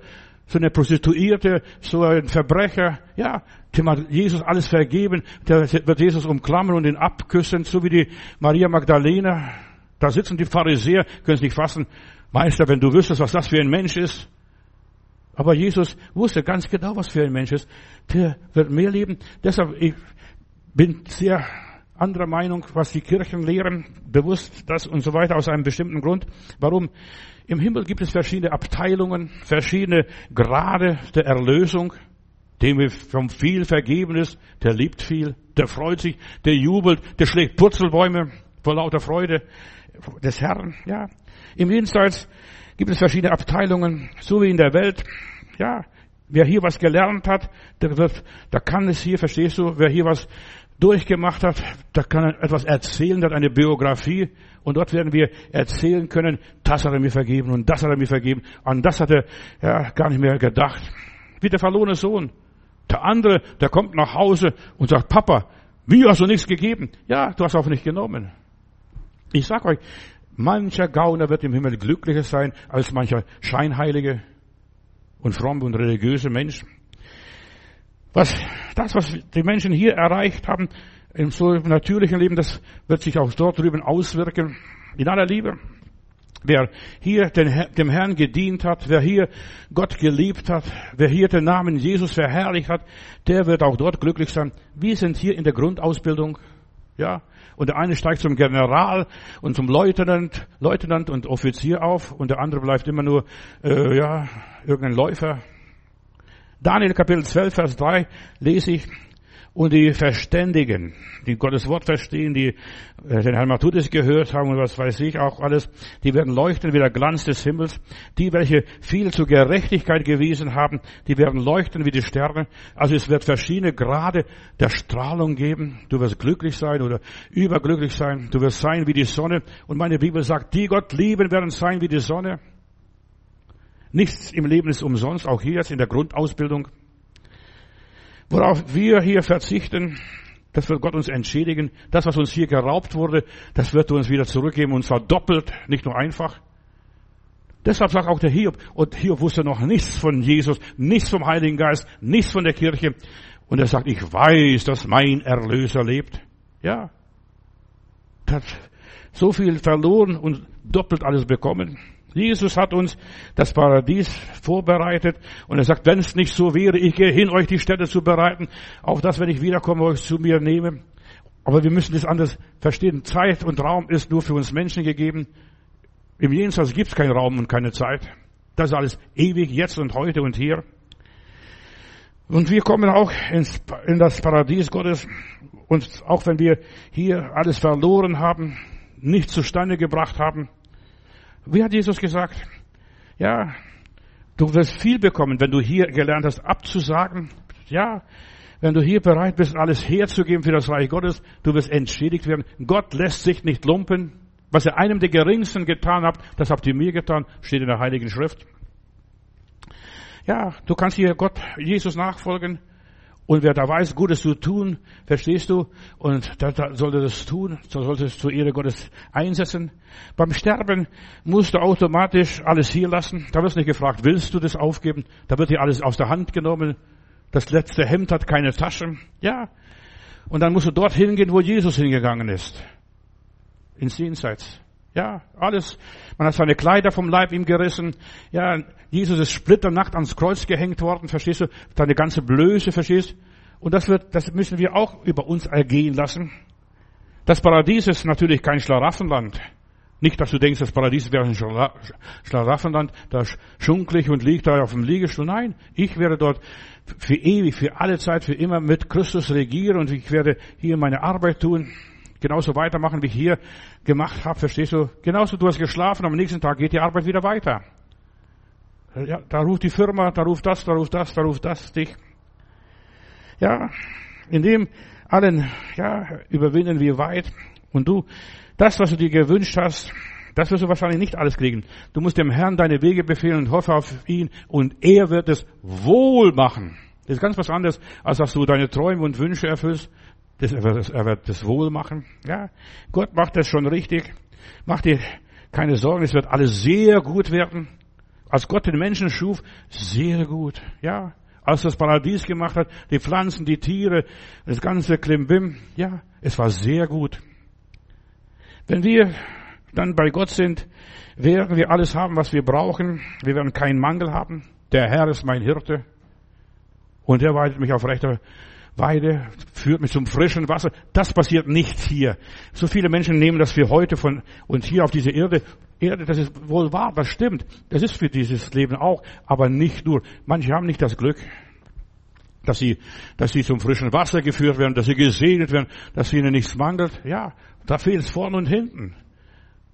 so eine Prostituierte, so ein Verbrecher, ja, dem hat Jesus alles vergeben, der wird Jesus umklammern und ihn abküssen, so wie die Maria Magdalena. Da sitzen die Pharisäer, können es nicht fassen. Meister, wenn du wüsstest, was das für ein Mensch ist. Aber Jesus wusste ganz genau, was für ein Mensch ist. Der wird mehr leben. Deshalb, ich bin sehr anderer Meinung, was die Kirchen lehren, bewusst das und so weiter aus einem bestimmten Grund. Warum? Im Himmel gibt es verschiedene Abteilungen, verschiedene Grade der Erlösung. Dem vom viel vergeben ist, der liebt viel, der freut sich, der jubelt, der schlägt Purzelbäume vor lauter Freude des Herrn. Ja, im Jenseits gibt es verschiedene Abteilungen, so wie in der Welt. Ja, wer hier was gelernt hat, der wird, da kann es hier, verstehst du, wer hier was durchgemacht hat, da kann er etwas erzählen, hat eine Biografie und dort werden wir erzählen können, das hat er mir vergeben und das hat er mir vergeben, an das hat er ja, gar nicht mehr gedacht. Wie der verlorene Sohn. Der andere, der kommt nach Hause und sagt, Papa, wie hast du nichts gegeben? Ja, du hast auch nicht genommen. Ich sag euch, mancher Gauner wird im Himmel glücklicher sein als mancher scheinheilige und fromme und religiöse Mensch. Was, das, was die Menschen hier erreicht haben, im so natürlichen Leben, das wird sich auch dort drüben auswirken. In aller Liebe. Wer hier den, dem Herrn gedient hat, wer hier Gott geliebt hat, wer hier den Namen Jesus verherrlicht hat, der wird auch dort glücklich sein. Wir sind hier in der Grundausbildung. Ja, und der eine steigt zum General und zum Leutnant, Leutnant und Offizier auf und der andere bleibt immer nur, äh, ja, irgendein Läufer. Daniel Kapitel 12, Vers 3 lese ich, und die Verständigen, die Gottes Wort verstehen, die äh, den Herrn Matthäus gehört haben und was weiß ich auch alles, die werden leuchten wie der Glanz des Himmels. Die, welche viel zur Gerechtigkeit gewiesen haben, die werden leuchten wie die Sterne. Also es wird verschiedene Grade der Strahlung geben. Du wirst glücklich sein oder überglücklich sein. Du wirst sein wie die Sonne. Und meine Bibel sagt, die Gott lieben werden sein wie die Sonne. Nichts im Leben ist umsonst, auch hier jetzt in der Grundausbildung. Worauf wir hier verzichten, das wird Gott uns entschädigen. Das, was uns hier geraubt wurde, das wird uns wieder zurückgeben und zwar doppelt, nicht nur einfach. Deshalb sagt auch der Hiob, und Hiob wusste noch nichts von Jesus, nichts vom Heiligen Geist, nichts von der Kirche. Und er sagt, ich weiß, dass mein Erlöser lebt. Ja. Hat so viel verloren und doppelt alles bekommen. Jesus hat uns das Paradies vorbereitet und er sagt, wenn es nicht so wäre, ich gehe hin, euch die Städte zu bereiten, auf das, wenn ich wiederkomme, euch zu mir nehme. Aber wir müssen das anders verstehen. Zeit und Raum ist nur für uns Menschen gegeben. Im Jenseits gibt es keinen Raum und keine Zeit. Das ist alles ewig, jetzt und heute und hier. Und wir kommen auch ins, in das Paradies Gottes. Und auch wenn wir hier alles verloren haben, nicht zustande gebracht haben, wie hat Jesus gesagt? Ja, du wirst viel bekommen, wenn du hier gelernt hast, abzusagen. Ja, wenn du hier bereit bist, alles herzugeben für das Reich Gottes, du wirst entschädigt werden. Gott lässt sich nicht lumpen. Was ihr einem der Geringsten getan habt, das habt ihr mir getan, steht in der Heiligen Schrift. Ja, du kannst hier Gott, Jesus nachfolgen. Und wer da weiß, Gutes zu tun, verstehst du? Und da, da sollte das tun, so sollte es zur Ehre Gottes einsetzen. Beim Sterben musst du automatisch alles hier lassen. Da wirst du nicht gefragt, willst du das aufgeben? Da wird dir alles aus der Hand genommen. Das letzte Hemd hat keine Taschen. Ja. Und dann musst du dort hingehen, wo Jesus hingegangen ist. Ins Jenseits. Ja, alles. Man hat seine Kleider vom Leib ihm gerissen. Ja, Jesus ist splitternackt ans Kreuz gehängt worden, verstehst du? Deine ganze Blöße, verstehst? Und das wird, das müssen wir auch über uns ergehen lassen. Das Paradies ist natürlich kein Schlaraffenland. Nicht, dass du denkst, das Paradies wäre ein Schlaraffenland, da schunklich und liegt da auf dem Liegestuhl. Nein, ich werde dort für ewig, für alle Zeit, für immer mit Christus regieren und ich werde hier meine Arbeit tun genauso weitermachen, wie ich hier gemacht habe, verstehst du? Genauso, du hast geschlafen, am nächsten Tag geht die Arbeit wieder weiter. Ja, da ruft die Firma, da ruft das, da ruft das, da ruft das dich. Ja, in dem allen, ja, überwinden wir weit. Und du, das, was du dir gewünscht hast, das wirst du wahrscheinlich nicht alles kriegen. Du musst dem Herrn deine Wege befehlen und hoffe auf ihn und er wird es wohl machen. Das ist ganz was anderes, als dass du deine Träume und Wünsche erfüllst. Das, er, wird, er wird das wohl machen. Ja, Gott macht das schon richtig. Mach dir keine Sorgen, es wird alles sehr gut werden. Als Gott den Menschen schuf, sehr gut. Ja, als das Paradies gemacht hat, die Pflanzen, die Tiere, das ganze Klimbim. Ja, es war sehr gut. Wenn wir dann bei Gott sind, werden wir alles haben, was wir brauchen. Wir werden keinen Mangel haben. Der Herr ist mein Hirte. Und er weidet mich auf rechter Weide, führt mich zum frischen Wasser. Das passiert nicht hier. So viele Menschen nehmen das für heute von und hier auf diese Erde. Erde, das ist wohl wahr, das stimmt. Das ist für dieses Leben auch, aber nicht nur. Manche haben nicht das Glück, dass sie, dass sie zum frischen Wasser geführt werden, dass sie gesegnet werden, dass ihnen nichts mangelt. Ja, da fehlt es vorne und hinten.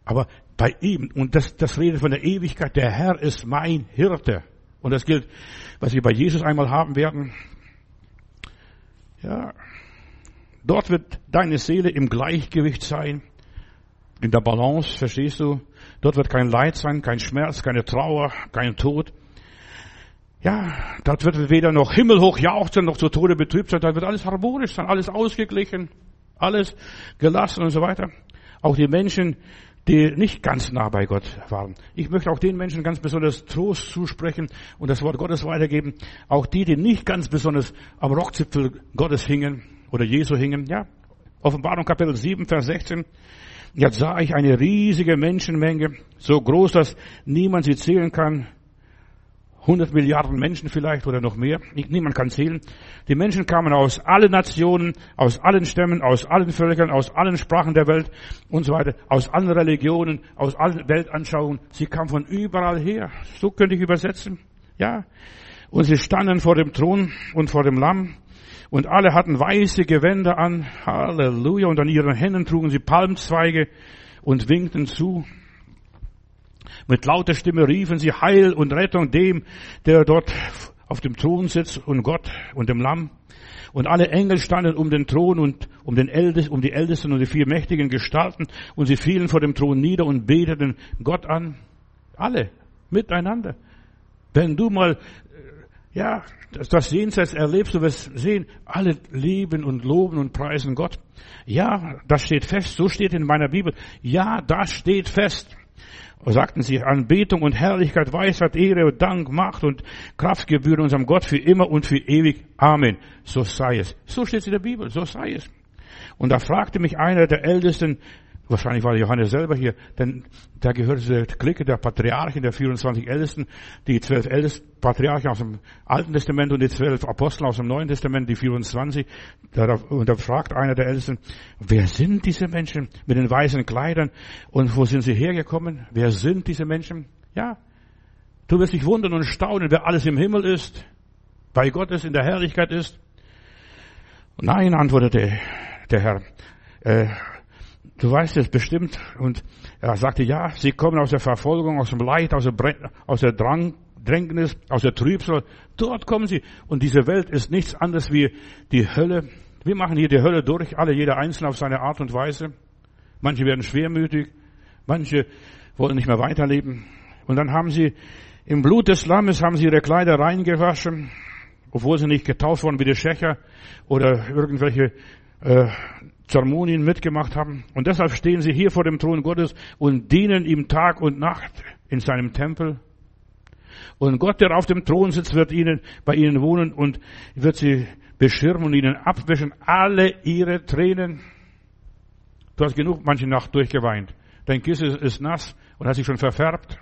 Aber bei ihm, und das, das redet von der Ewigkeit, der Herr ist mein Hirte. Und das gilt, was wir bei Jesus einmal haben werden. Ja, dort wird deine Seele im Gleichgewicht sein, in der Balance, verstehst du? Dort wird kein Leid sein, kein Schmerz, keine Trauer, kein Tod. Ja, dort wird weder noch himmelhoch jauchzen, noch zu Tode betrübt sein, dort wird alles harmonisch sein, alles ausgeglichen, alles gelassen und so weiter. Auch die Menschen, die nicht ganz nah bei Gott waren. Ich möchte auch den Menschen ganz besonders Trost zusprechen und das Wort Gottes weitergeben. Auch die, die nicht ganz besonders am Rockzipfel Gottes hingen oder Jesu hingen. Ja, Offenbarung Kapitel 7, Vers 16. Jetzt sah ich eine riesige Menschenmenge, so groß, dass niemand sie zählen kann. 100 Milliarden Menschen vielleicht oder noch mehr. Niemand kann zählen. Die Menschen kamen aus allen Nationen, aus allen Stämmen, aus allen Völkern, aus allen Sprachen der Welt und so weiter, aus allen Religionen, aus allen Weltanschauungen. Sie kamen von überall her. So könnte ich übersetzen. Ja. Und sie standen vor dem Thron und vor dem Lamm. Und alle hatten weiße Gewänder an. Halleluja. Und an ihren Händen trugen sie Palmzweige und winkten zu. Mit lauter Stimme riefen sie Heil und Rettung dem, der dort auf dem Thron sitzt und Gott und dem Lamm. Und alle Engel standen um den Thron und um, den Ältesten, um die Ältesten und die vier mächtigen Gestalten und sie fielen vor dem Thron nieder und beteten Gott an. Alle miteinander. Wenn du mal äh, ja, das Jenseits erlebst, du wirst sehen, alle lieben und loben und preisen Gott. Ja, das steht fest, so steht in meiner Bibel. Ja, das steht fest sagten sie, Anbetung und Herrlichkeit, Weisheit, Ehre Dank, Macht und Kraft gebühren unserem Gott für immer und für ewig. Amen. So sei es. So steht es in der Bibel, so sei es. Und da fragte mich einer der Ältesten, Wahrscheinlich war Johannes selber hier, denn da gehört zur Clique der Patriarchen, der 24 Ältesten, die zwölf Ältesten, Patriarchen aus dem Alten Testament und die zwölf Apostel aus dem Neuen Testament, die 24. Und da fragt einer der Ältesten, wer sind diese Menschen mit den weißen Kleidern und wo sind sie hergekommen? Wer sind diese Menschen? Ja, du wirst dich wundern und staunen, wer alles im Himmel ist, bei Gott ist, in der Herrlichkeit ist. Nein, antwortete der Herr. Äh, Du weißt es bestimmt. Und er sagte, ja, sie kommen aus der Verfolgung, aus dem Leid, aus der, aus der Drang, Drängnis, aus der Trübsal. Dort kommen sie. Und diese Welt ist nichts anderes wie die Hölle. Wir machen hier die Hölle durch, alle, jeder Einzelne auf seine Art und Weise. Manche werden schwermütig, manche wollen nicht mehr weiterleben. Und dann haben sie im Blut des Lammes haben sie ihre Kleider reingewaschen, obwohl sie nicht getauft wurden wie die Schächer oder irgendwelche äh, Zeremonien mitgemacht haben. Und deshalb stehen sie hier vor dem Thron Gottes und dienen ihm Tag und Nacht in seinem Tempel. Und Gott, der auf dem Thron sitzt, wird ihnen, bei ihnen wohnen und wird sie beschirmen und ihnen abwischen alle ihre Tränen. Du hast genug manche Nacht durchgeweint. Dein Kissen ist nass und hat sich schon verfärbt.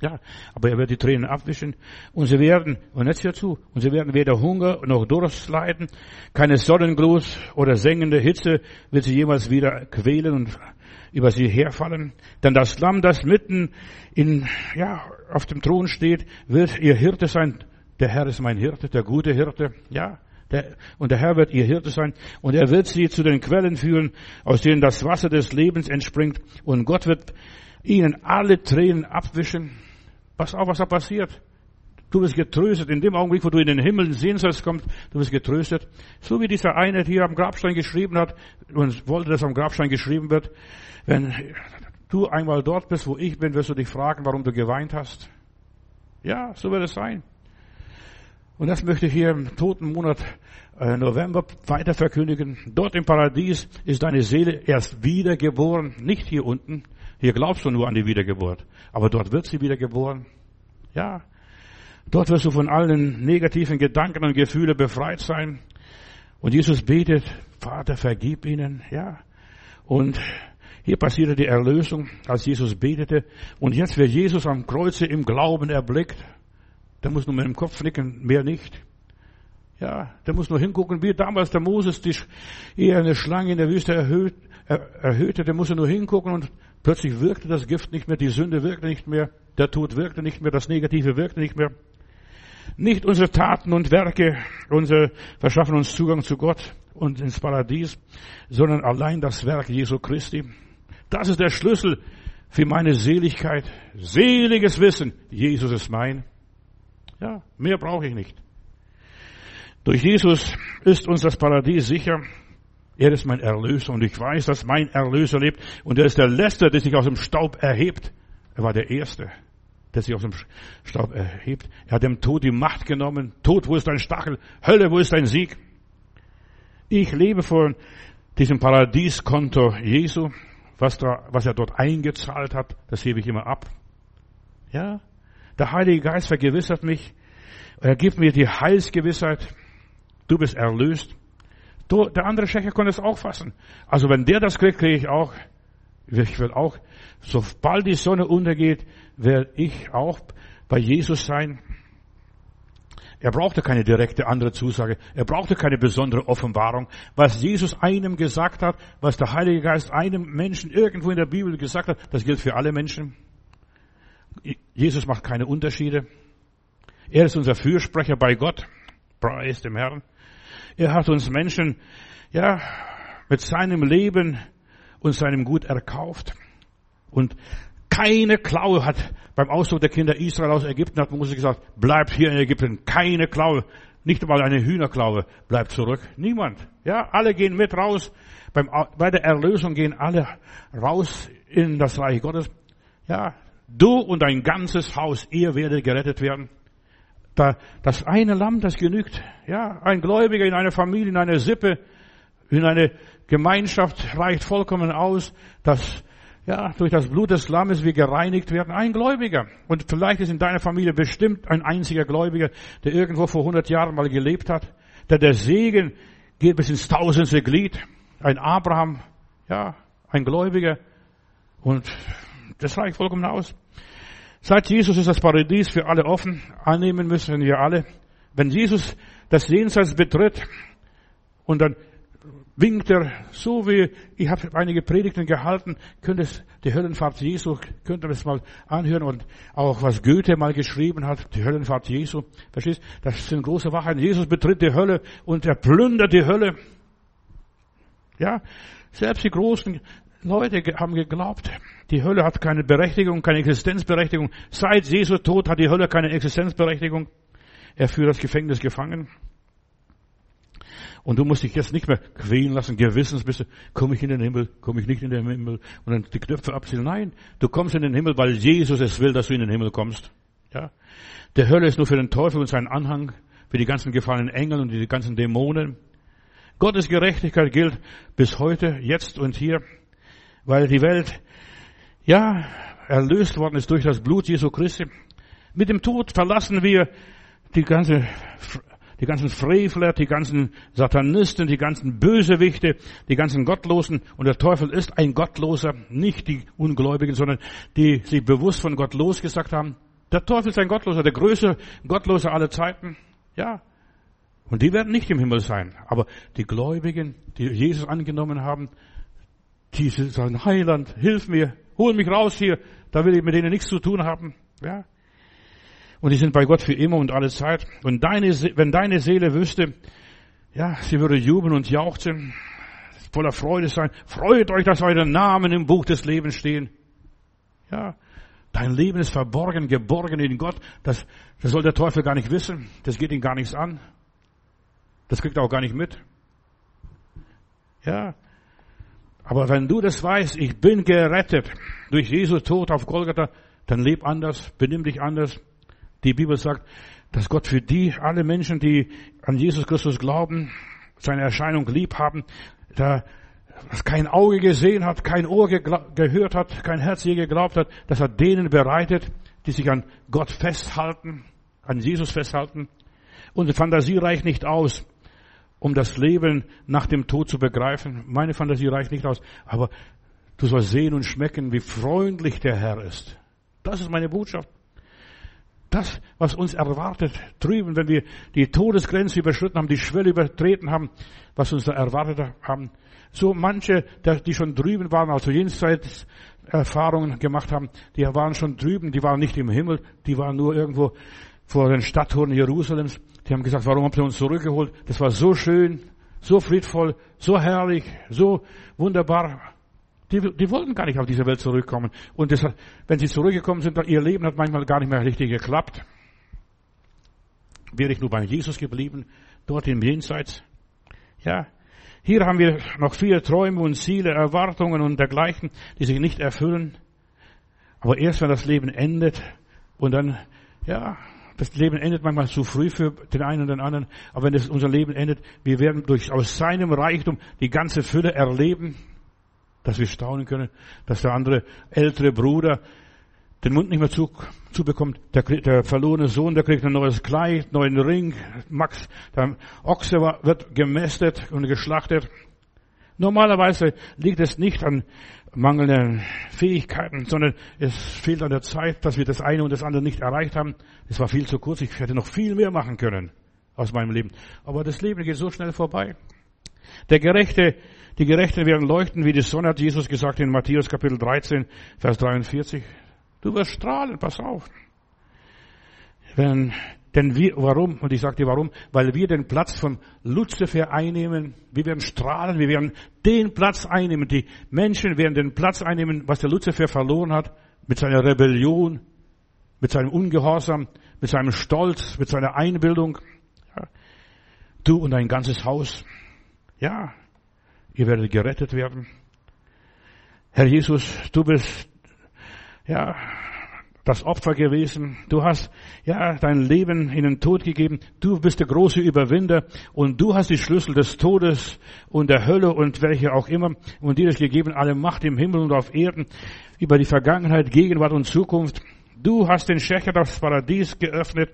Ja, aber er wird die Tränen abwischen und sie werden, und jetzt hierzu, und sie werden weder Hunger noch Durst leiden, keine Sonnengruß oder sengende Hitze wird sie jemals wieder quälen und über sie herfallen. Denn das Lamm, das mitten in, ja, auf dem Thron steht, wird ihr Hirte sein. Der Herr ist mein Hirte, der gute Hirte, ja. Der, und der Herr wird ihr Hirte sein und er wird sie zu den Quellen führen, aus denen das Wasser des Lebens entspringt und Gott wird ihnen alle Tränen abwischen Pass auf, was da passiert. Du wirst getröstet. In dem Augenblick, wo du in den Himmel sehen sollst, kommt, du wirst getröstet. So wie dieser eine hier am Grabstein geschrieben hat und wollte, dass am Grabstein geschrieben wird. Wenn du einmal dort bist, wo ich bin, wirst du dich fragen, warum du geweint hast. Ja, so wird es sein. Und das möchte ich hier im toten Monat äh, November weiter verkündigen. Dort im Paradies ist deine Seele erst wiedergeboren, nicht hier unten. Hier glaubst du nur an die Wiedergeburt. Aber dort wird sie wiedergeboren. Ja. Dort wirst du von allen negativen Gedanken und Gefühlen befreit sein. Und Jesus betet, Vater, vergib ihnen. Ja. Und hier passierte die Erlösung, als Jesus betete. Und jetzt wird Jesus am Kreuze im Glauben erblickt. Der muss nur mit dem Kopf nicken, mehr nicht. Ja, der muss nur hingucken, wie damals der Moses die, eher eine Schlange in der Wüste erhöht, er, erhöhte, der musste nur hingucken und plötzlich wirkte das Gift nicht mehr, die Sünde wirkte nicht mehr, der Tod wirkte nicht mehr, das Negative wirkte nicht mehr. Nicht unsere Taten und Werke, unsere verschaffen uns Zugang zu Gott und ins Paradies, sondern allein das Werk Jesu Christi. Das ist der Schlüssel für meine Seligkeit. Seliges Wissen, Jesus ist mein. Ja, mehr brauche ich nicht. Durch Jesus ist uns das Paradies sicher. Er ist mein Erlöser und ich weiß, dass mein Erlöser lebt und er ist der Letzte, der sich aus dem Staub erhebt. Er war der Erste, der sich aus dem Staub erhebt. Er hat dem Tod die Macht genommen. Tod, wo ist dein Stachel? Hölle, wo ist dein Sieg? Ich lebe von diesem Paradieskonto Jesu. Was, da, was er dort eingezahlt hat, das hebe ich immer ab. Ja, der Heilige Geist vergewissert mich. Er gibt mir die Heilsgewissheit. Du bist erlöst. Du, der andere Schächer konnte es auch fassen. Also wenn der das kriegt, kriege ich auch. Ich will auch, sobald die Sonne untergeht, werde ich auch bei Jesus sein. Er brauchte keine direkte andere Zusage. Er brauchte keine besondere Offenbarung. Was Jesus einem gesagt hat, was der Heilige Geist einem Menschen irgendwo in der Bibel gesagt hat, das gilt für alle Menschen. Jesus macht keine Unterschiede. Er ist unser Fürsprecher bei Gott. Preis dem Herrn. Er hat uns Menschen, ja, mit seinem Leben und seinem Gut erkauft. Und keine Klaue hat beim Ausdruck der Kinder Israel aus Ägypten hat Mose gesagt, bleibt hier in Ägypten. Keine Klaue. Nicht einmal eine Hühnerklaue bleibt zurück. Niemand. Ja, alle gehen mit raus. Beim, bei der Erlösung gehen alle raus in das Reich Gottes. Ja, Du und dein ganzes Haus, ihr werdet gerettet werden. Da, das eine Lamm, das genügt. Ja, ein Gläubiger in einer Familie, in einer Sippe, in einer Gemeinschaft reicht vollkommen aus, dass ja, durch das Blut des Lammes wir gereinigt werden. Ein Gläubiger. Und vielleicht ist in deiner Familie bestimmt ein einziger Gläubiger, der irgendwo vor 100 Jahren mal gelebt hat. Der der Segen geht bis ins tausendste Glied. Ein Abraham, ja, ein Gläubiger. Und das reicht vollkommen aus. Seit Jesus ist das Paradies für alle offen. Annehmen müssen wir alle. Wenn Jesus das Jenseits betritt und dann winkt er, so wie, ich habe einige Predigten gehalten, könnte es die Höllenfahrt Jesu, könnte man es mal anhören und auch was Goethe mal geschrieben hat, die Höllenfahrt Jesu. Verstehst? Das sind große Wahrheiten. Jesus betritt die Hölle und er plündert die Hölle. Ja, selbst die großen Leute haben geglaubt, die Hölle hat keine Berechtigung, keine Existenzberechtigung. Seit Jesu Tod hat die Hölle keine Existenzberechtigung. Er führt das Gefängnis gefangen. Und du musst dich jetzt nicht mehr quälen lassen, gewissensbisse, komme ich in den Himmel, komme ich nicht in den Himmel und dann die Knöpfe abziehen. Nein, du kommst in den Himmel, weil Jesus es will, dass du in den Himmel kommst. Ja? Der Hölle ist nur für den Teufel und seinen Anhang, für die ganzen gefallenen Engel und die ganzen Dämonen. Gottes Gerechtigkeit gilt bis heute, jetzt und hier weil die Welt, ja, erlöst worden ist durch das Blut Jesu Christi. Mit dem Tod verlassen wir die ganze, die ganzen Frevler, die ganzen Satanisten, die ganzen Bösewichte, die ganzen Gottlosen. Und der Teufel ist ein Gottloser, nicht die Ungläubigen, sondern die sich bewusst von Gott losgesagt haben. Der Teufel ist ein Gottloser, der größte Gottlose aller Zeiten. Ja. Und die werden nicht im Himmel sein. Aber die Gläubigen, die Jesus angenommen haben, die sagen, Heiland, hilf mir, hol mich raus hier, da will ich mit denen nichts zu tun haben. Ja. Und die sind bei Gott für immer und alle Zeit. Und deine, wenn deine Seele wüsste, ja, sie würde jubeln und jauchzen, voller Freude sein. Freut euch, dass eure Namen im Buch des Lebens stehen. Ja. Dein Leben ist verborgen, geborgen in Gott. Das, das soll der Teufel gar nicht wissen. Das geht ihn gar nichts an. Das kriegt er auch gar nicht mit. Ja. Aber wenn du das weißt, ich bin gerettet durch Jesus Tod auf Golgatha, dann leb anders, benimm dich anders. Die Bibel sagt, dass Gott für die, alle Menschen, die an Jesus Christus glauben, seine Erscheinung lieb haben, da was kein Auge gesehen hat, kein Ohr gehört hat, kein Herz je geglaubt hat, dass er denen bereitet, die sich an Gott festhalten, an Jesus festhalten. Unsere Fantasie reicht nicht aus, um das Leben nach dem Tod zu begreifen. Meine Fantasie reicht nicht aus. Aber du sollst sehen und schmecken, wie freundlich der Herr ist. Das ist meine Botschaft. Das, was uns erwartet drüben, wenn wir die Todesgrenze überschritten haben, die Schwelle übertreten haben, was uns da erwartet haben. So manche, die schon drüben waren, also jenseits Erfahrungen gemacht haben, die waren schon drüben, die waren nicht im Himmel, die waren nur irgendwo vor den Stadttoren Jerusalems. Die haben gesagt, warum habt ihr uns zurückgeholt? Das war so schön, so friedvoll, so herrlich, so wunderbar. Die, die wollten gar nicht auf diese Welt zurückkommen. Und das, wenn sie zurückgekommen sind, ihr Leben hat manchmal gar nicht mehr richtig geklappt. Wäre ich nur bei Jesus geblieben, dort im Jenseits. Ja, hier haben wir noch viele Träume und Ziele, Erwartungen und dergleichen, die sich nicht erfüllen. Aber erst wenn das Leben endet und dann, ja, das Leben endet manchmal zu früh für den einen und den anderen. Aber wenn es unser Leben endet, wir werden durch, aus seinem Reichtum die ganze Fülle erleben, dass wir staunen können, dass der andere ältere Bruder den Mund nicht mehr zu, zubekommt. Der, der verlorene Sohn, der kriegt ein neues Kleid, neuen Ring. Max, der Ochse wird gemästet und geschlachtet. Normalerweise liegt es nicht an mangelnden Fähigkeiten, sondern es fehlt an der Zeit, dass wir das eine und das andere nicht erreicht haben. Es war viel zu kurz. Ich hätte noch viel mehr machen können aus meinem Leben. Aber das Leben geht so schnell vorbei. Der Gerechte, die Gerechten werden leuchten wie die Sonne, hat Jesus gesagt in Matthäus Kapitel 13, Vers 43. Du wirst strahlen, pass auf. Wenn, denn wir, warum? Und ich dir warum? Weil wir den Platz von Luzifer einnehmen. Wir werden strahlen, wir werden den Platz einnehmen. Die Menschen werden den Platz einnehmen, was der Luzifer verloren hat, mit seiner Rebellion, mit seinem Ungehorsam, mit seinem Stolz, mit seiner Einbildung. Du und dein ganzes Haus. Ja, ihr werdet gerettet werden. Herr Jesus, du bist ja, das Opfer gewesen. Du hast, ja, dein Leben in den Tod gegeben. Du bist der große Überwinder und du hast die Schlüssel des Todes und der Hölle und welche auch immer und dir ist gegeben alle Macht im Himmel und auf Erden über die Vergangenheit, Gegenwart und Zukunft. Du hast den Schächer das Paradies geöffnet,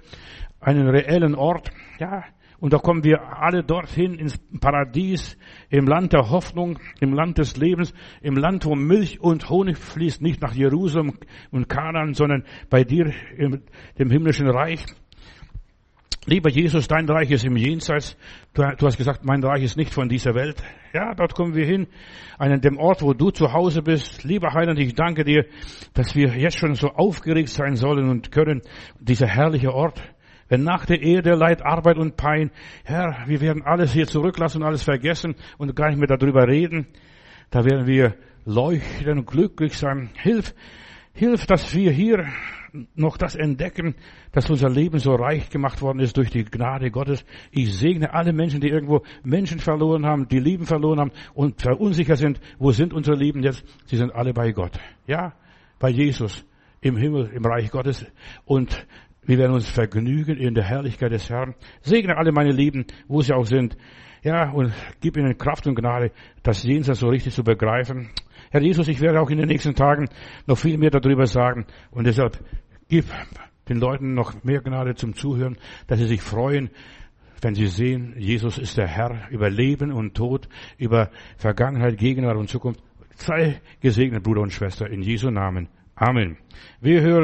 einen reellen Ort. Ja, und da kommen wir alle dorthin ins Paradies, im Land der Hoffnung, im Land des Lebens, im Land, wo Milch und Honig fließt, nicht nach Jerusalem und Kanaan, sondern bei dir im dem himmlischen Reich. Lieber Jesus, dein Reich ist im Jenseits. Du, du, hast gesagt, mein Reich ist nicht von dieser Welt. Ja, dort kommen wir hin, an dem Ort, wo du zu Hause bist. Lieber Heiland, ich danke dir, dass wir jetzt schon so aufgeregt sein sollen und können. Dieser herrliche Ort, wenn nach der Erde Leid, Arbeit und Pein, Herr, wir werden alles hier zurücklassen und alles vergessen und gar nicht mehr darüber reden, da werden wir leuchten und glücklich sein. Hilf, hilf, dass wir hier noch das entdecken, dass unser Leben so reich gemacht worden ist durch die Gnade Gottes. Ich segne alle Menschen, die irgendwo Menschen verloren haben, die Lieben verloren haben und verunsichert sind. Wo sind unsere Lieben jetzt? Sie sind alle bei Gott. Ja, bei Jesus im Himmel, im Reich Gottes. Und wir werden uns vergnügen in der Herrlichkeit des Herrn. Segne alle meine Lieben, wo sie auch sind. Ja, und gib ihnen Kraft und Gnade, das Jenseits so richtig zu begreifen. Herr Jesus, ich werde auch in den nächsten Tagen noch viel mehr darüber sagen. Und deshalb gib den Leuten noch mehr Gnade zum Zuhören, dass sie sich freuen, wenn sie sehen, Jesus ist der Herr über Leben und Tod, über Vergangenheit, Gegenwart und Zukunft. Sei gesegnet, Bruder und Schwester, in Jesu Namen. Amen. Wir hören